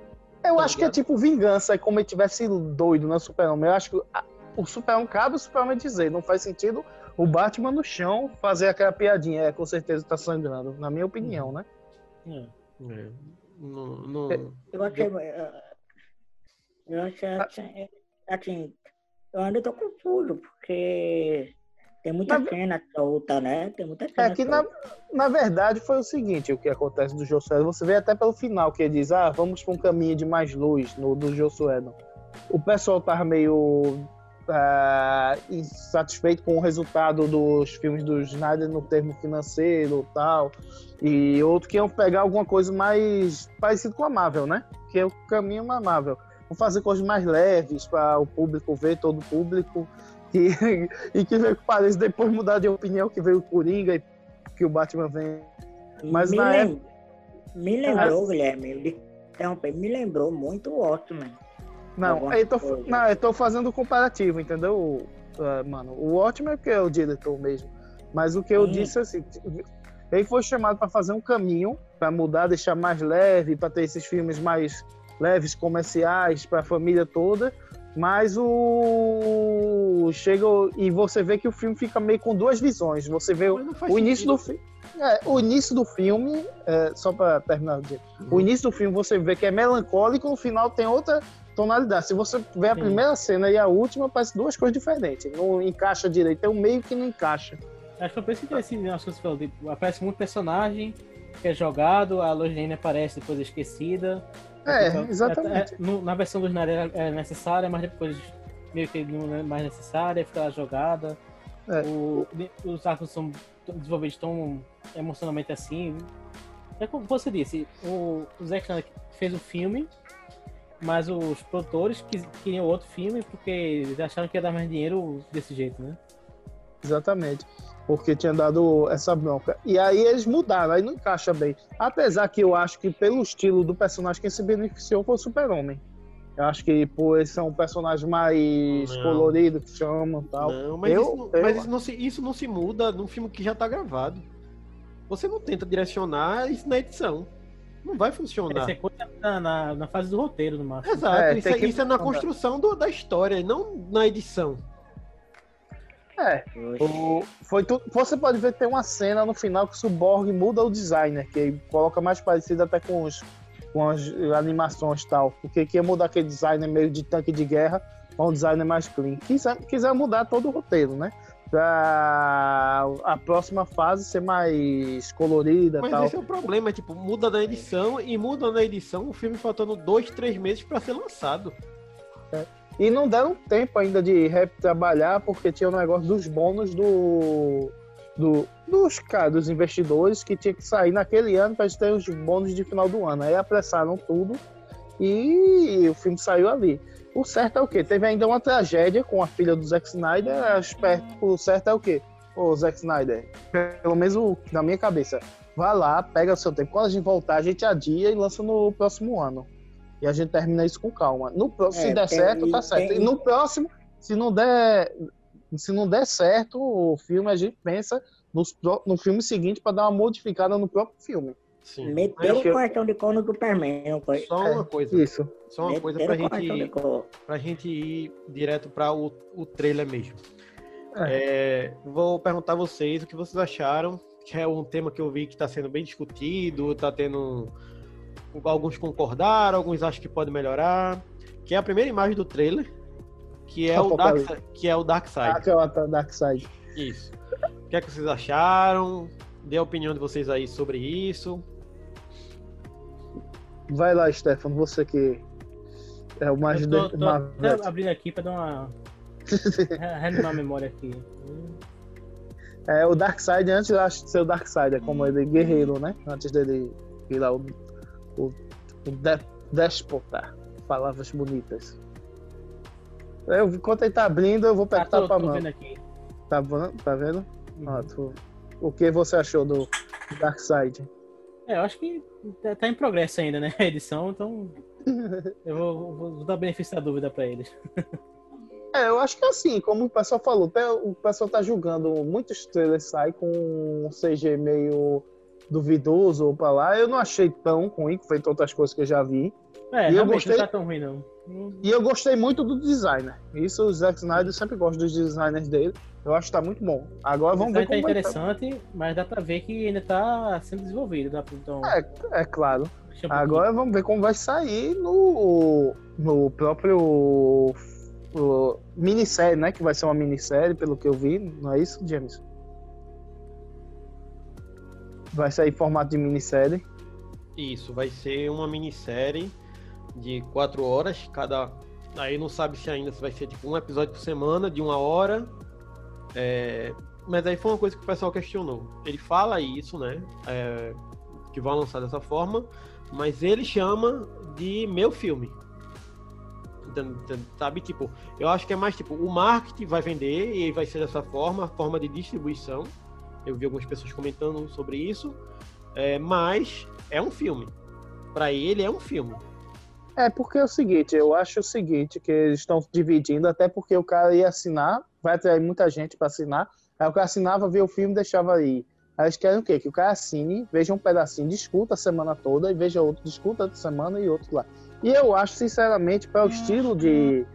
Eu Tá acho que é ligado? tipo vingança, é como ele tivesse doido no Super-Homem. Eu acho que a- o Super-Homem cabe o Super-Homem dizer, não faz sentido o Batman no chão fazer aquela piadinha, é, com certeza tá sangrando, na minha opinião, né? É. é, não, não- Eu achei. eh, Eu achei. assim, Assim, eu ainda tô confuso, porque tem muita Mas- cena solta, né? Tem muita cena É que na, na verdade foi o seguinte, o que acontece do Josué, você vê até pelo final que ele diz, ah, vamos para um caminho de mais luz no do Josué. O pessoal tava meio ah, insatisfeito com o resultado dos filmes do Snyder no termo financeiro tal, e outro que iam pegar alguma coisa mais parecido com a Marvel, né? Que é o caminho da Marvel. Vão fazer coisas mais leves para o público ver, todo o público, e, e que veio que pareça depois mudar de opinião que veio o Coringa e que o Batman vem. Mas me, na lem- época. me lembrou, Guilherme, de interromper, me lembrou muito o Watchmen. Não, eu tô, coisa. não, eu tô fazendo comparativo, entendeu, Ah, mano? O ótimo é porque é o diretor mesmo. Mas o que eu Sim. disse assim, ele foi chamado para fazer um caminho, para mudar, deixar mais leve, para ter esses filmes mais leves, comerciais, para a família toda. Mas o. Chega e você vê que o filme fica meio com duas visões. Você vê o, início sentido. do filme. É, o início do filme, é, só para terminar Uhum. o início do filme você vê que é melancólico, no final tem outra tonalidade. Se você vê a Sim. primeira cena e a última, parece duas coisas diferentes. Não encaixa direito, é o meio que não encaixa. Acho que foi por isso que assim, as coisas que você falou, aparece muito personagem que é jogado, a Logene aparece depois é esquecida. É, Então, exatamente. é- no- na versão do Snyder é necessária, mas depois meio que não é mais necessária, fica lá jogada. É. O- os arcos são desenvolvidos tão emocionalmente assim. É como você disse, o, o Zack Snyder fez o filme, mas os produtores quis- queriam outro filme porque eles acharam que ia dar mais dinheiro desse jeito, né? Exatamente. Porque tinha dado essa bronca. E aí eles mudaram, aí não encaixa bem. Apesar que eu acho que pelo estilo do personagem, quem se beneficiou foi o Super-Homem. Eu acho que por ele ser um personagem mais Não. colorido, que chamam e tal. Não, mas, Eu- isso, não, eu- mas isso, não se, isso não se muda num filme que já tá gravado. Você não tenta direcionar isso na edição. Não vai funcionar. Essa é coisa na, na, na fase do roteiro, no máximo. Exato, É, isso, é, que isso é na construção do- da história, não na edição. É, o- foi tu- você pode ver que tem uma cena no final que o Cyborg muda o designer, que coloca mais parecido até com, os, com as animações e tal. Porque queria mudar aquele designer meio de tanque de guerra para um designer mais clean. Quiser, quiser mudar todo o roteiro, né? Pra a próxima fase ser mais colorida e Mas tal. esse é o problema, tipo, muda na edição e muda na edição o filme faltando dois, três meses pra ser lançado. E não deram tempo ainda de trabalhar, porque tinha o negócio dos bônus do, do, dos, cara, dos investidores que tinha que sair naquele ano para ter os bônus de final do ano. Aí apressaram tudo e o filme saiu ali. O certo é o quê? Teve ainda uma tragédia com a filha do Zack Snyder. que O certo é o quê? ô Zack Snyder, pelo menos na minha cabeça, vai lá, pega o seu tempo. Quando a gente voltar, a gente adia e lança no próximo ano. E a gente termina isso com calma. No próximo, É, se der tem- certo, tá certo. tem- E no próximo, se não der, se não der certo o filme, a gente pensa nos no filme seguinte para dar uma modificada no próprio filme. Sim. Meteram o cortão de cor no Superman. Foi. Só uma coisa. Isso. Só uma coisa pra Meteram cortão de gente, pra gente ir direto para o, o trailer mesmo. É, vou perguntar a vocês o que vocês acharam, que é um tema que eu vi que está sendo bem discutido, tá tendo. Alguns concordaram, alguns acham que pode melhorar. Que é a primeira imagem do trailer, que é o Dark, que é o Dark Side. Aquela Dark Side. Isso. O que é que vocês acharam? Dê a opinião de vocês aí sobre isso. Vai lá, Stefano, você que é o mais Eu tô, de- tô mais abrindo aqui pra dar uma. re- reanimar a memória aqui. É o Darkseid antes eu acho de ser o Darkseid, é como ele guerreiro, né? Antes dele virar o, o, o de- déspota. Palavras bonitas. Eu, enquanto ele tá abrindo, eu vou Ah, perguntar tô, pra mão. Tá, vendo? tá vendo? Uhum. Ah, tu- o que você achou do Darkseid? É, eu acho que tá, tá em progresso ainda, né? A edição, então. Eu vou, vou- vou dar benefício da dúvida pra eles. É, eu acho que assim, como o pessoal falou, o pessoal tá julgando muitos trailers sai com um CG meio duvidoso ou pra lá. Eu não achei tão ruim, feito outras coisas que eu já vi. É, E eu gostei- não tá tão ruim, não. E eu gostei muito do designer. Isso o Zack Snyder, eu sempre gosto dos designers dele. Eu acho que tá muito bom. Agora vamos ver tá como vai tá. interessante, mas dá pra ver que ainda tá sendo desenvolvido. Dá pra, então, É, é claro. um Agora vamos ver como vai sair no, no próprio o, minissérie, né? Que vai ser uma minissérie, pelo que eu vi. Não é isso, James? Vai sair formato de minissérie. Isso, vai ser uma minissérie de quatro horas. Cada. Aí não sabe se ainda se vai ser tipo um episódio por semana, de uma hora. É, Mas aí foi uma coisa que o pessoal questionou. Ele fala isso, né? é, Que vai lançar dessa forma, mas ele chama de meu filme. Sabe, tipo, eu acho que é mais tipo, o marketing vai vender e vai ser dessa forma, a forma de distribuição. Eu vi algumas pessoas comentando sobre isso. É, mas é um filme. Pra ele é um filme. É porque é o seguinte, eu acho o seguinte, que eles estão dividindo, até porque o cara ia assinar, vai atrair muita gente para assinar, aí o cara assinava, via o filme e deixava aí. Aí eles querem o quê? Que o cara assine, veja um pedacinho, discuta a semana toda, e veja outro, discuta outra semana e outro lá. E eu acho, sinceramente, para o estilo de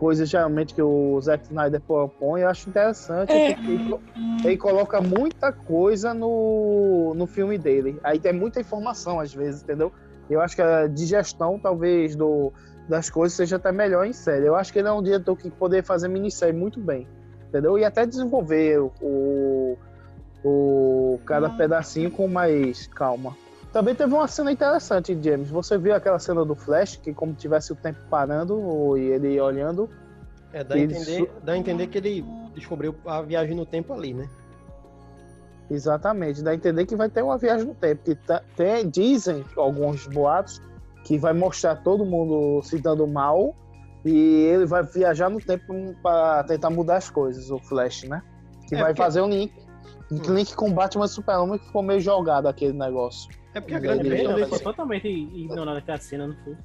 coisas geralmente que o Zack Snyder propõe, eu acho interessante, porque ele, ele coloca muita coisa no, no filme dele. Aí tem muita informação, às vezes, entendeu? Eu acho que a digestão, talvez, do, das coisas seja até melhor em série. Eu acho que ele é um diretor que poderia fazer minissérie muito bem, entendeu? E até desenvolver o, o cada pedacinho com mais calma. Também teve uma cena interessante, James. Você viu aquela cena do Flash, que como tivesse o tempo parando e ele olhando. É, dá a entender, dá a entender que ele descobriu a viagem no tempo ali, né? Exatamente, dá a entender que vai ter uma viagem no tempo. Que tá- tem, dizem alguns boatos que vai mostrar todo mundo se dando mal e ele vai viajar no tempo para tentar mudar as coisas, o Flash, né? Que É, vai porque- fazer um link. Um link com Batman e Super-Homem que ficou meio jogado aquele negócio. É porque a E grande Também questão desse... foi totalmente ignorada aquela cena, não foi?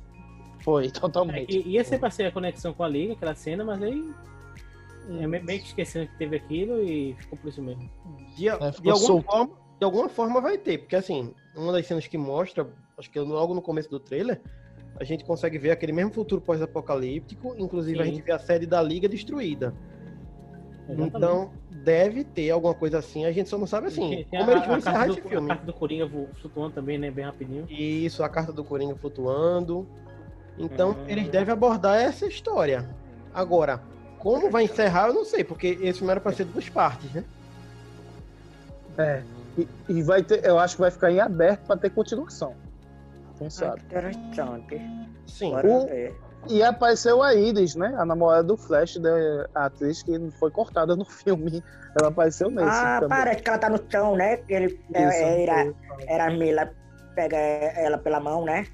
Foi, É, totalmente. que ia ser pra ser a conexão com a Liga, aquela cena, mas aí. É me- meio que esquecendo que teve aquilo e ficou por isso mesmo. De, É, de alguma solto. forma, de alguma forma vai ter, porque assim, uma das cenas que mostra, acho que logo no começo do trailer, a gente consegue ver aquele mesmo futuro pós-apocalíptico, inclusive a Sim. gente vê a sede da Liga destruída. Exatamente. Então, deve ter alguma coisa assim, a gente só não sabe assim. Tem- tem como a, eles vão a encerrar carta esse do, a filme. carta do Coringa flutuando também, né? Bem rapidinho. Isso, a carta do Coringa flutuando. Então, Hum. eles devem abordar essa história. Agora, como vai encerrar, eu não sei, porque esse filme era pra ser duas partes, né? É. E, e vai ter, eu acho que vai ficar em aberto para ter continuação. Quem Ah, sabe? que interessante. Sim. Bora O- ver. E apareceu a Iris, né? A namorada do Flash, da a atriz que foi cortada no filme. Ela apareceu nesse. Ah, também. parece que ela tá no chão, né? Ele é, Isso, era, era a Mila pega ela pela mão, né?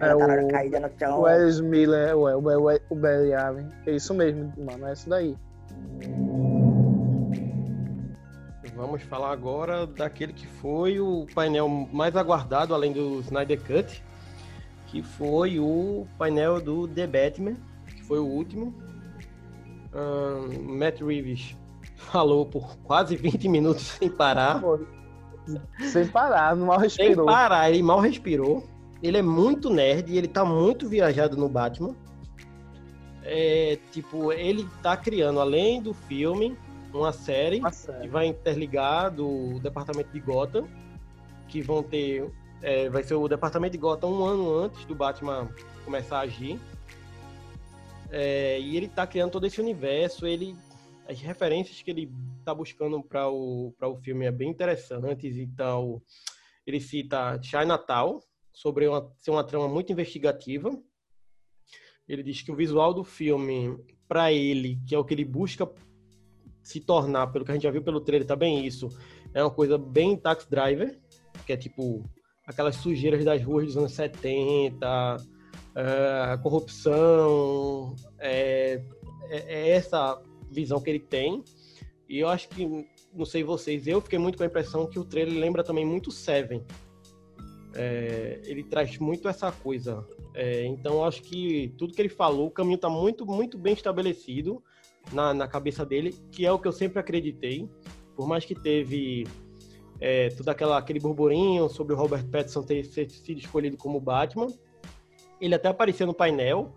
É, Ela tá o- caída no chão. O Ezra Miller, o, o, o, o Barry Allen. É isso mesmo, mano. É isso daí. vamos falar agora daquele que foi o painel mais aguardado, além do Snyder Cut, que foi o painel do The Batman, que foi o último. Ahn, Matt Reeves falou por quase 20 minutos sem parar. Sem parar, mal Sem respirou. parar, ele mal respirou. Ele é muito nerd ele tá muito viajado no Batman. É, tipo, ele tá criando, além do filme, uma série Uma série. que vai interligar do departamento de Gotham, que vão ter. É, vai ser o departamento de Gotham um ano antes do Batman começar a agir. É, e ele tá criando todo esse universo, ele. As referências que ele tá buscando para o, pra o filme é bem interessantes e tal. Ele cita Chinatown, sobre uma, ser uma trama muito investigativa. Ele diz que o visual do filme, para ele, que é o que ele busca se tornar, pelo que a gente já viu pelo trailer, tá bem isso. É uma coisa bem Tax Driver, que é tipo aquelas sujeiras das ruas dos anos 70, é, corrupção, é, é- é essa visão que ele tem. E eu acho que, não sei vocês, eu fiquei muito com a impressão que o trailer lembra também muito Seven. É, ele traz muito essa coisa. É, então acho que tudo que ele falou, o caminho está muito, muito bem estabelecido na, na cabeça dele, que é o que eu sempre acreditei. Por mais que teve é, aquela, aquele burburinho sobre o Robert Pattinson ter, ter sido escolhido como Batman, ele até apareceu no painel,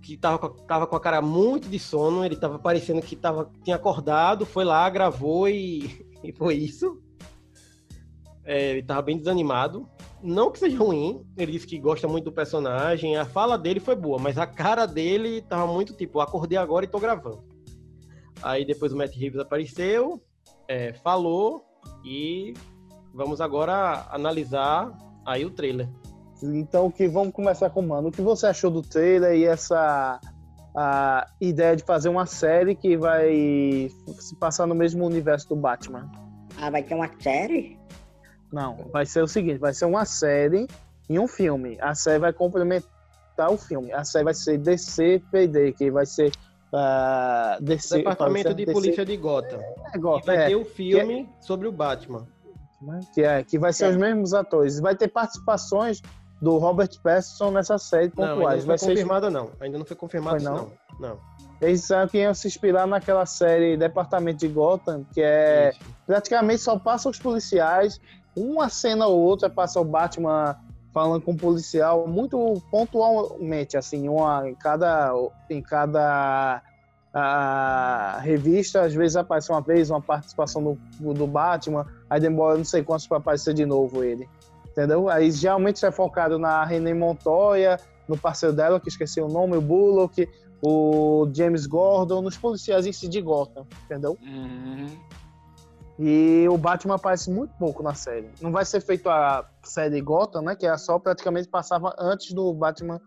que tava, com tava com a cara muito de sono, ele tava parecendo que tava, tinha acordado, foi lá, gravou e, e foi isso. É, ele tava bem desanimado. Não que seja ruim, ele disse que gosta muito do personagem, a fala dele foi boa, mas a cara dele tava muito tipo, acordei agora e tô gravando. Aí depois o Matt Reeves apareceu, é, falou e vamos agora analisar aí o trailer. Então, que vamos começar com o Mano. O que você achou do trailer e essa a ideia de fazer uma série que vai se passar no mesmo universo do Batman? Ah, vai ter uma série? Não, vai ser o seguinte, vai ser uma série e um filme. A série vai complementar o filme. A série vai ser DC PD, que vai ser DC, Departamento de DC Polícia de Gotham. é, E vai é, ter o filme sobre o Batman. que é que vai ser É. os mesmos atores. Vai ter participações do Robert Pattinson nessa série Não, ainda pontuais. não vai foi ser confirmado não. Ainda não foi confirmado Foi, isso, não. Não. Eles disseram que iam se inspirar naquela série Departamento de Gotham, que é Isso. praticamente só passa os policiais, uma cena ou outra passa o Batman falando com o policial, muito pontualmente, assim, uma em cada em cada ah, revista, às vezes aparece uma vez uma participação do, do Batman, aí demora não sei quantos para aparecer de novo ele. Entendeu? Aí geralmente é focado na René Montoya, no parceiro dela, que esqueci o nome, o Bullock, o James Gordon, nos policiais em si de Gotham, entendeu? E o Batman aparece muito pouco na série. Não vai ser feito a série Gotham, né? Que é só praticamente passava antes do Batman.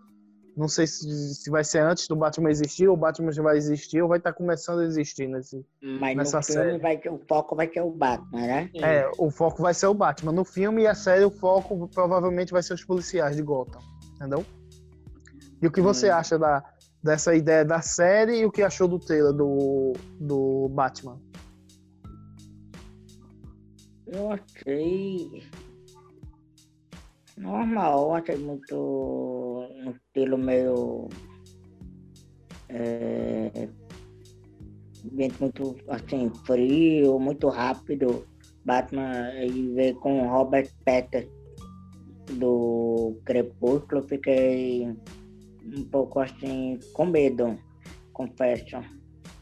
Não sei se, se vai ser antes do Batman existir, ou o Batman já vai existir, ou vai estar começando a existir nesse. Mas Nessa no filme série. vai o foco vai ter o Batman, né? É, o foco vai ser o Batman. No filme e a série, o foco provavelmente vai ser os policiais de Gotham. Entendeu? E o que você acha da, dessa ideia da série e o que achou do trailer do, do Batman? Eu achei normal, achei muito um estilo meio é, muito assim, frio, muito rápido. Batman e ver com Robert Pattinson do Crepúsculo, fiquei um pouco assim com medo, confesso.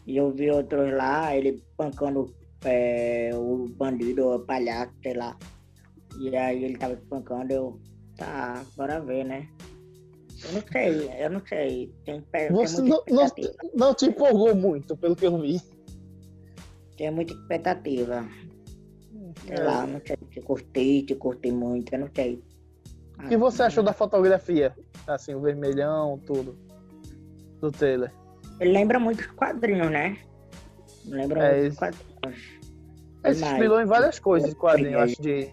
E eu vi outros lá, ele pancando é, o bandido, o palhaço, sei lá. E aí ele tava espancando, eu, tá, bora ver, né? Eu não sei, eu não sei. Tem, tem Você não, não, te empolgou muito, pelo que eu vi. Tem muita expectativa. Sei É. lá, não sei se curti, se curti muito, eu não sei. O que você achou da fotografia? Assim, o vermelhão, tudo. Do trailer. Ele lembra muito os quadrinhos, né? Lembra É, muito os quadrinhos. Ele se inspirou em várias coisas de quadrinho, eu É. acho, de,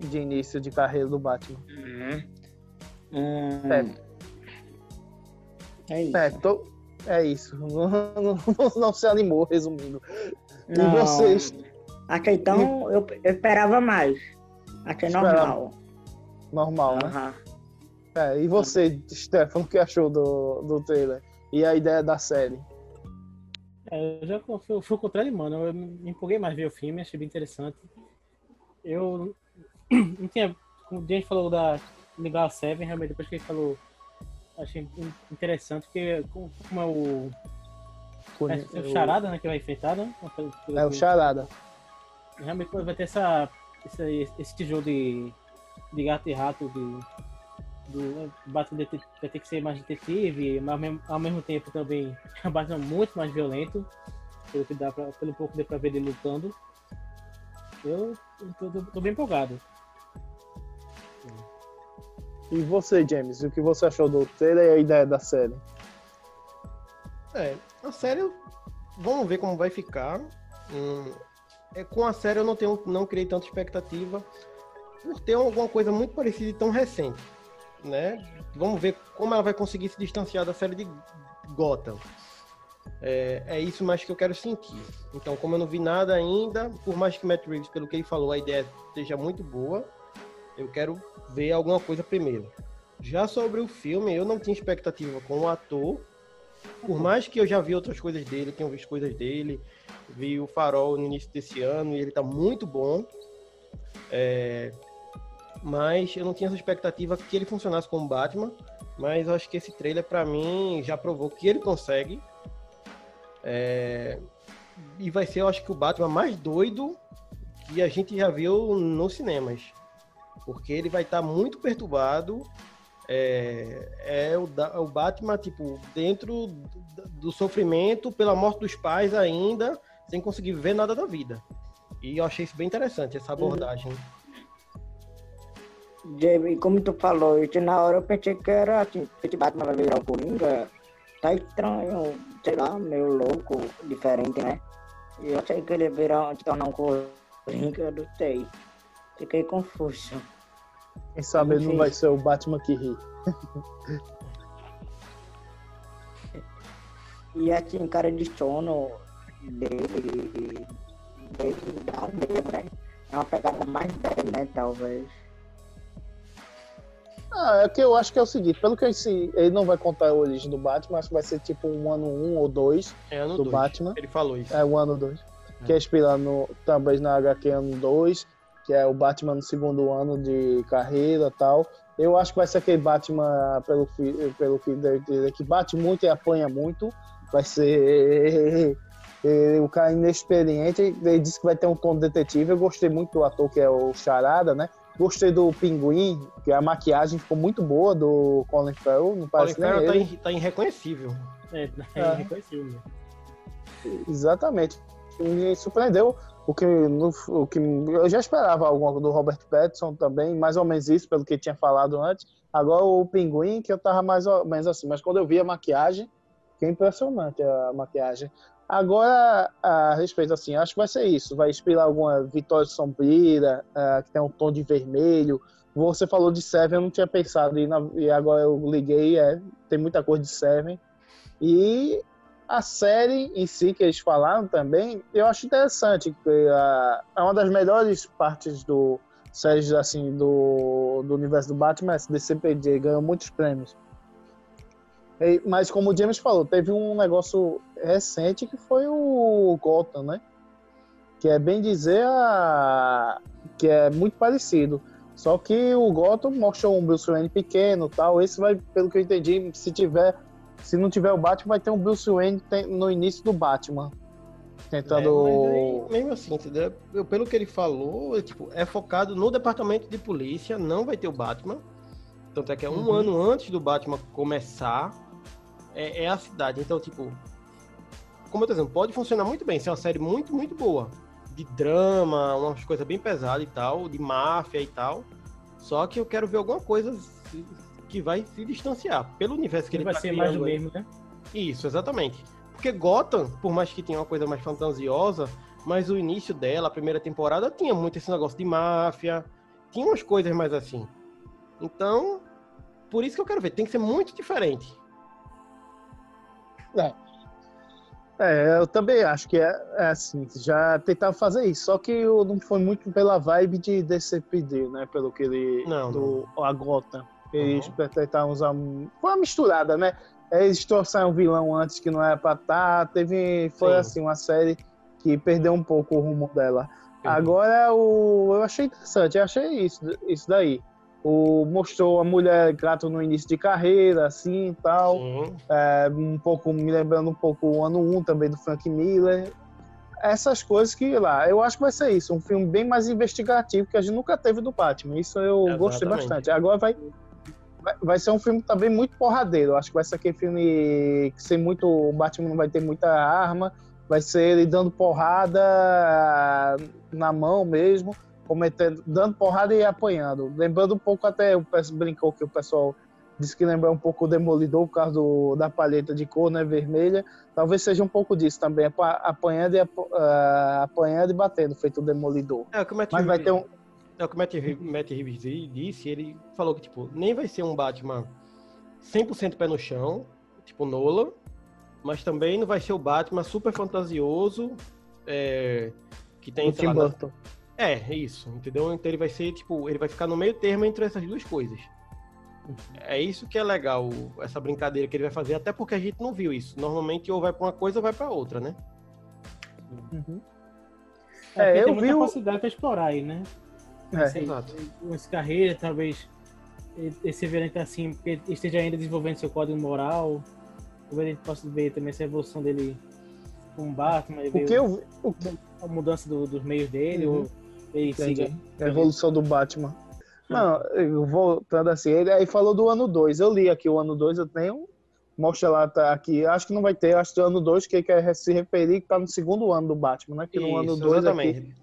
de início de carreira do Batman. Uhum. Hum, É. é isso. É, tô- é isso. Não, não- não se animou, resumindo. E Não, vocês? Achei tão. Eu, eu esperava mais. Achei Esperava. normal. Normal, né? Aham. É, e você, Stefano, o que achou do, do trailer? E a ideia da série? É, eu já fui, fui o contrário, mano. Eu me empolguei mais ver o filme, achei bem interessante. Eu não tinha. Como o James falou da ligar a Seven, realmente depois que ele falou, achei in- interessante, porque como como é o. É, é o Charada, né? Que vai enfrentar, né? É o Charada. Realmente vai ter essa, esse, esse jogo de, de gato e rato, de, do Batman vai ter que ser mais detetive, mas ao mesmo, ao mesmo tempo também é um Batman muito mais violento, pelo, que dá pra, pelo pouco deu pra ver ele lutando. Eu tô, tô- tô bem empolgado. E você, James, o que você achou do trailer e a ideia da série? É, a série, vamos ver como vai ficar. Hum, é, com a série eu não tenho, não criei tanta expectativa por ter alguma coisa muito parecida e tão recente, né? Vamos ver como ela vai conseguir se distanciar da série de Gotham. É, é isso mais que eu quero sentir. Então, como eu não vi nada ainda, por mais que Matt Reeves, pelo que ele falou, a ideia esteja muito boa, eu quero ver alguma coisa primeiro. Já sobre o filme, eu não tinha expectativa com o ator, por mais que eu já vi outras coisas dele, tenho visto coisas dele, vi o Farol no início desse ano e ele tá muito bom. É, mas eu não tinha essa expectativa que ele funcionasse como Batman, mas eu acho que esse trailer pra mim já provou que ele consegue. É, e vai ser, eu acho que o Batman mais doido que a gente já viu nos cinemas. Porque ele vai estar muito perturbado, é, é o, da- o Batman, tipo, dentro do, do sofrimento pela morte dos pais ainda, sem conseguir ver nada da vida. E eu achei isso bem interessante, essa abordagem. Jamie, como tu falou, isso na hora eu pensei que era assim, esse Batman vai virar o Coringa. Tá estranho, sei lá, meio louco, diferente, né? E eu achei que ele virar, se tornar um Coringa, eu não sei. Fiquei confuso. Quem sabe ele não vai ser o Batman que ri. E assim, cara de sono dele, dele dá um medo, né? É uma pegada mais velha, né, talvez. Ah, é que eu acho que é o seguinte, pelo que eu sei, ele não vai contar a origem do Batman, acho que vai ser tipo um ano 1 um ou 2 É do 2. Batman. Ele falou isso. É o ano 2. Que é inspirado no, talvez na HQ ano 2, que é o Batman no segundo ano de carreira e tal. Eu acho que vai ser aquele Batman, pelo, pelo que dizer, que bate muito e apanha muito. Vai ser o cara inexperiente. Ele disse que vai ter um tom detetive. Eu gostei muito do ator que é o Charada, né? Gostei do Pinguim, que a maquiagem ficou muito boa do Colin Farrell. Não Colin parece nem Farrell tá, ele. in- tá irreconhecível. É, é, É. reconhecível mesmo. Exatamente. Me surpreendeu. O que, no- o que eu já esperava algo do Robert Pattinson também, mais ou menos isso, pelo que tinha falado antes. Agora o Pinguim, que eu tava mais ou menos assim, mas quando eu vi a maquiagem, que impressionante a maquiagem. Agora, a respeito assim, acho que vai ser isso. Vai inspirar alguma Vitória Sombria, ah, que tem um tom de vermelho. Você falou de Seven, eu não tinha pensado, e, na- e agora eu liguei, é, tem muita coisa de Seven. E a série em si, que eles falaram também, eu acho interessante. Que, ah, é uma das melhores partes do séries assim, do, do universo do Batman, essa DCPD, ganhou muitos prêmios. Mas como o James falou, teve um negócio recente que foi o Gotham, né? Que é bem dizer a... que é muito parecido. Só que o Gotham mostrou um Bruce Wayne pequeno tal. Esse vai, pelo que eu entendi, se tiver. Se não tiver o Batman, vai ter um Bruce Wayne no início do Batman. Tentando. É, mesmo assim, entendeu? Eu- pelo que ele falou, é, tipo, é focado no departamento de polícia, não vai ter o Batman. Tanto é que é um Uhum. ano antes do Batman começar, é, é a cidade. Então, tipo, como eu tô dizendo, pode funcionar muito bem, ser uma série muito, muito boa. De drama, umas coisas bem pesadas e tal, de máfia e tal. Só que eu quero ver alguma coisa que vai se distanciar. Pelo universo que Ele ele, vai tá ser mais do mesmo, né? Isso, exatamente. Porque Gotham, por mais que tenha uma coisa mais fantasiosa, mas o início dela, a primeira temporada, tinha muito esse negócio de máfia, tinha umas coisas mais assim. Então, por isso que eu quero ver, tem que ser muito diferente. É. É, eu também acho que é, é assim, já tentava fazer isso, só que eu não foi muito pela vibe de DCPD, né? Pelo que ele. Não, do, A Gotham. Eles Uhum. tentaram usar. um- Foi uma misturada, né? Eles trouxeram um vilão antes que não era pra estar. Teve. Foi Sim. assim, uma série que perdeu um pouco o rumo dela. Uhum. Agora o. Eu achei interessante, eu achei isso, isso daí. O, mostrou a mulher gato no início de carreira, assim e tal. É, um pouco, me lembrando um pouco o ano 1 também do Frank Miller. Essas coisas que lá, eu acho que vai ser isso, um filme bem mais investigativo que a gente nunca teve do Batman. Isso eu gostei Exatamente. bastante. Agora vai, vai, vai ser um filme também muito porradeiro. Eu acho que vai ser aquele filme que sem muito. O Batman não vai ter muita arma, vai ser ele dando porrada na mão mesmo, cometendo, dando porrada e apanhando. Lembrando um pouco até, o pessoal brincou que o pessoal disse que lembra um pouco o Demolidor por causa do, da palheta de cor, né, vermelha. Talvez seja um pouco disso também, apa- apanhando e, apo- ah, apanhando e batendo, feito o Demolidor. É o que o Matt Mas vai ter um... É o que o Matt, Reeves- Matt Reeves di- disse, ele falou que, tipo, nem vai ser um Batman 100% pé no chão, tipo Nola, mas também não vai ser o Batman super fantasioso, é, que tem, Tim lá, Burton. É, isso, entendeu? Então ele vai ser, tipo, ele vai ficar no meio termo entre essas duas coisas. É isso que é legal, essa brincadeira que ele vai fazer, até porque a gente não viu isso. Normalmente ou vai pra uma coisa ou vai pra outra, né? Uhum. É, É, eu tem muita vi o- facilidade pra explorar aí, né? É. Esse, Exato. esse carreira, talvez esse variante assim, porque esteja ainda desenvolvendo seu código moral. Talvez a gente possa ver também essa evolução dele com o Batman, O ver que eu vi- o que- a mudança do- dos meios dele, Uhum. ou Entendi. siga. A evolução do Batman. Não, voltando assim, ele aí falou do ano 2. Eu li aqui o ano 2, eu tenho. Mostra lá, tá aqui. Acho que não vai ter, acho que o ano 2, que ele quer se referir que tá no segundo ano do Batman, né? Que no ano Isso, 2 aqui. exatamente.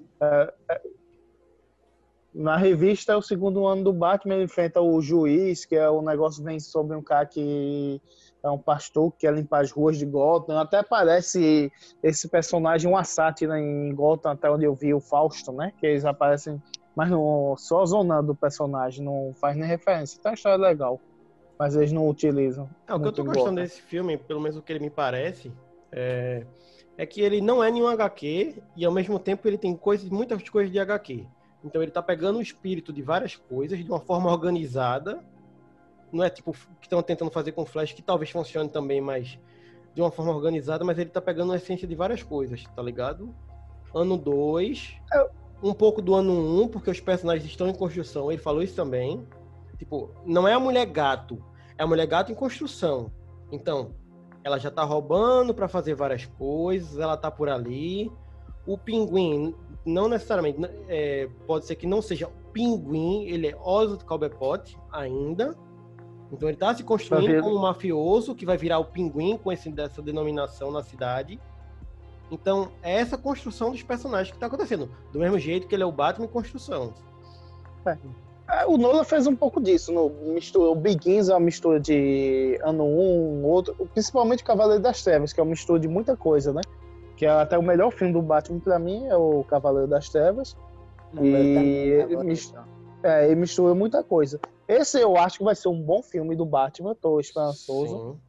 Na revista é o segundo ano do Batman, ele enfrenta o juiz, que é o negócio vem sobre um cara que é um pastor que quer limpar as ruas de Gotham. Até aparece esse personagem, uma sátira em Gotham, até onde eu vi o Fausto, né? Que eles aparecem, mas não, só zonando o personagem, não faz nem referência. Então a história é legal, mas eles não utilizam. É, o que eu tô gostando desse filme, pelo menos o que ele me parece, é, é que ele não é nenhum HQ e ao mesmo tempo ele tem coisas, muitas coisas de HQ. Então ele tá pegando o espírito de várias coisas de uma forma organizada. Não é tipo o que estão tentando fazer com Flash, que talvez funcione também, mas de uma forma organizada, mas ele tá pegando a essência de várias coisas, tá ligado? Ano 2, um pouco do ano 1, um, porque os personagens estão em construção, ele falou isso também. Tipo, não é a mulher gato, é a mulher gato em construção. Então, ela já tá roubando pra fazer várias coisas, ela tá por ali. O pinguim, não necessariamente, é, pode ser que não seja o pinguim, ele é Oswald Cobblepot ainda. Então ele tá se Tá construindo vendo? como um mafioso que vai virar o pinguim com esse, dessa denominação na cidade. Então, é essa construção dos personagens que tá acontecendo. Do mesmo jeito que ele é o Batman em construção. É, o Nolan fez um pouco disso. No, mistura, o Begins é uma mistura de ano 1, um, outro, principalmente Cavaleiro das Trevas, que é uma mistura de muita coisa, né? Que é até o melhor filme do Batman pra mim é o Cavaleiro das Trevas. Não, E agora, mis- então. É, ele mistura muita coisa. Esse eu acho que vai ser um bom filme do Batman, tô esperançoso. Sim.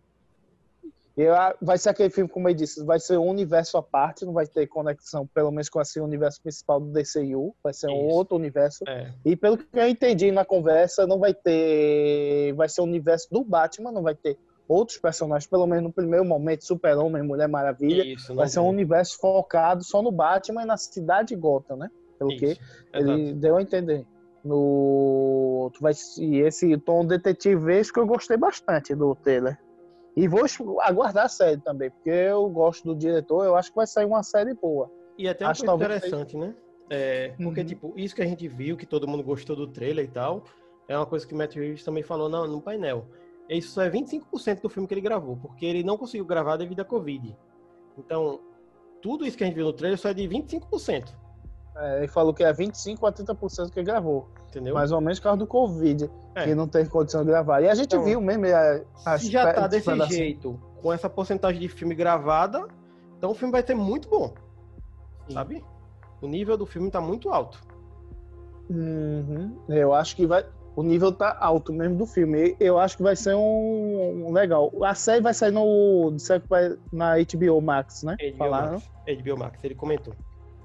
E vai ser aquele filme, como eu disse, vai ser um universo à parte, não vai ter conexão, pelo menos com esse universo principal do DCU, vai ser um Isso. outro universo. É. E pelo que eu entendi na conversa, não vai ter. Vai ser o universo do Batman, não vai ter outros personagens, pelo menos no primeiro momento, Super-Homem, Mulher Maravilha. Isso, vai ser um universo focado só no Batman e na cidade de Gotham, né? Pelo Isso, que exato. ele deu a entender. No. Tu vai... E esse tom detetivesco eu gostei bastante do trailer. E vou aguardar a série também, porque eu gosto do diretor, eu acho que vai sair uma série boa. E até uma Acho coisa talvez interessante, né? É, porque, Uhum. tipo, isso que a gente viu, que todo mundo gostou do trailer e tal, é uma coisa que o Matt Reeves também falou no, no painel. Isso só é 25% do filme que ele gravou, porque ele não conseguiu gravar devido à Covid. Então, tudo isso que a gente viu no trailer só é de 25%, É, ele falou que é 25 a 30% que gravou. entendeu? Mais ou menos por causa do Covid, É. que não teve condição de gravar. E a gente Então, viu mesmo. é, as Se já tá desse pedacinhos. jeito, com essa porcentagem de filme gravada, então o filme vai ser muito bom, sabe? O nível do filme tá muito alto. Uhum. Eu acho que vai. o nível tá alto mesmo do filme. Eu acho que vai ser um, um legal. A série vai sair no na HBO Max, né? HBO Falaram. Max. HBO Max, ele comentou.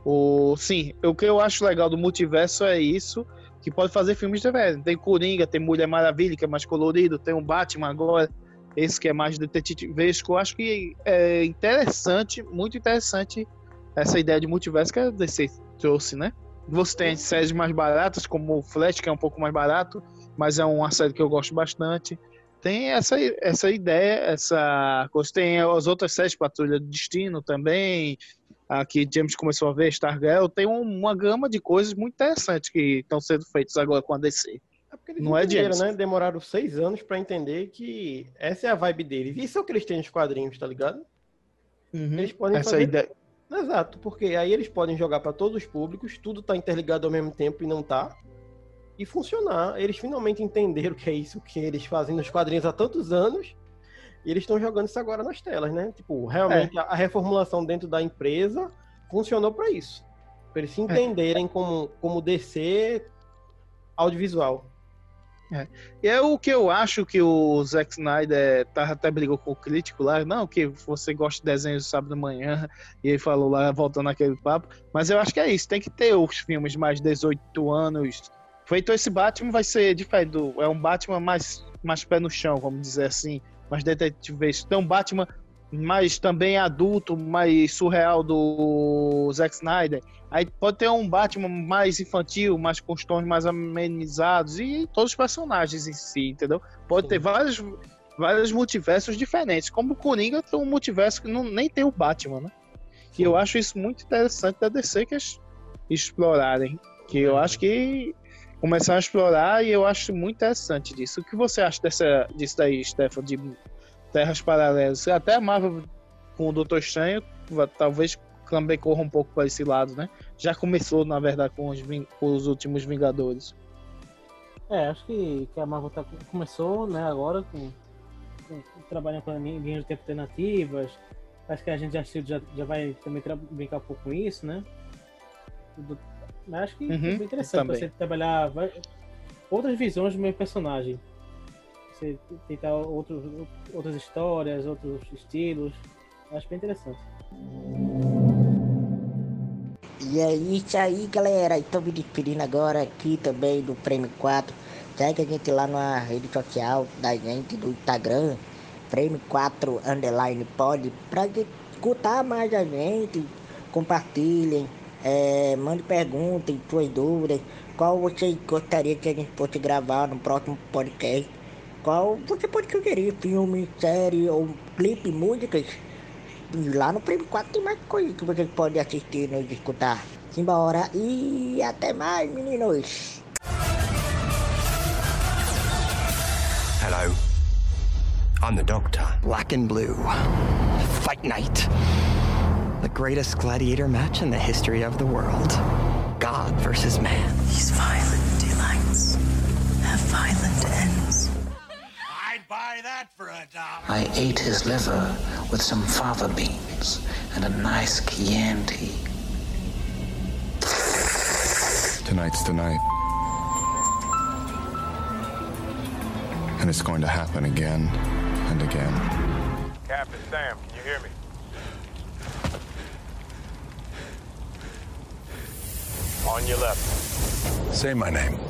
O, sim, o que eu acho legal do multiverso é isso, que pode fazer filmes diferentes. Tem Coringa, tem Mulher Maravilha, que é mais colorido, tem o Batman agora, esse que é mais detetivesco. Eu acho que é interessante, muito interessante essa ideia de multiverso que a DC trouxe, né? Você tem séries mais baratas, como o Flash, que é um pouco mais barato, mas é uma série que eu gosto bastante. Tem essa, essa ideia, essa coisa. Tem as outras séries, Patrulha do Destino também, aqui James começou a ver, Stargirl. Tem uma gama de coisas muito interessantes que estão sendo feitas agora com a DC. É Não é James. né? Demoraram seis anos pra entender que essa é a vibe deles. Isso é o que eles têm nos quadrinhos, tá ligado? Eles podem Essa fazer... ideia. Exato, porque aí eles podem jogar pra todos os públicos, tudo tá interligado ao mesmo tempo e não tá. E funcionar. Eles finalmente entenderam que é isso que eles fazem nos quadrinhos há tantos anos. E eles estão jogando isso agora nas telas, né? Tipo, realmente É. a, reformulação dentro da empresa funcionou pra isso. Pra eles se entenderem como, como DC audiovisual. E é o que eu acho que o Zack Snyder tá, até brigou com o crítico lá, não, que você gosta de desenhos do sábado da manhã, e ele falou lá, voltando naquele papo, mas eu acho que é isso, tem que ter os filmes mais 18 anos. Feito esse Batman vai ser diferente, do, é um Batman mais, mais pé no chão, vamos dizer assim, mais detetivesco. Tem um Batman mais também adulto, mais surreal do Zack Snyder. Aí pode ter um Batman mais infantil, mais com os tons mais amenizados e todos os personagens em si, entendeu? Pode ter vários, vários multiversos diferentes. Como o Coringa tem um multiverso que não, nem tem o Batman, né? E eu acho isso muito interessante da DC que eles explorarem. Que eu acho que começaram a explorar e eu acho muito interessante disso. O que você acha dessa, disso daí, Stefan, de terras paralelas? Até a Marvel com o Doutor Estranho talvez também corra um pouco para esse lado, né? Já começou, na verdade, com os, com os últimos Vingadores. É, acho que, que a Marvel tá, começou, né, agora com, com trabalhando com linhas de tempo alternativas. Acho que a gente já, já, já vai também brincar um pouco com isso, né? Mas acho que Uhum, é bem interessante também. você trabalhar outras visões do mesmo personagem. Você tentar outros, outras histórias, outros estilos. Acho bem interessante. E é isso aí, galera. Estou me despedindo agora aqui também do Prêmio 4. Segue a gente lá na rede social da gente, do Instagram, Prêmio 4 Underline Pod, pra escutar mais a gente. Compartilhem, é, mande perguntas, suas dúvidas. Qual você gostaria que a gente fosse gravar no próximo podcast? Qual você pode sugerir? Filme, série ou clipe, músicas? E lá no Prêmio 4 tem mais coisa que você pode assistir e escutar. Simbora e até mais, meninos! Hello. I'm the Doctor. Black and Blue. Fight Night. The greatest gladiator match in the history of the world. God versus man. These violent delights have violent ends. I'd buy that for a dollar. I ate his liver with some fava beans and a nice Chianti. Tonight's the night. And it's going to happen again and again. Captain Sam, can you hear me? On your left. Say my name.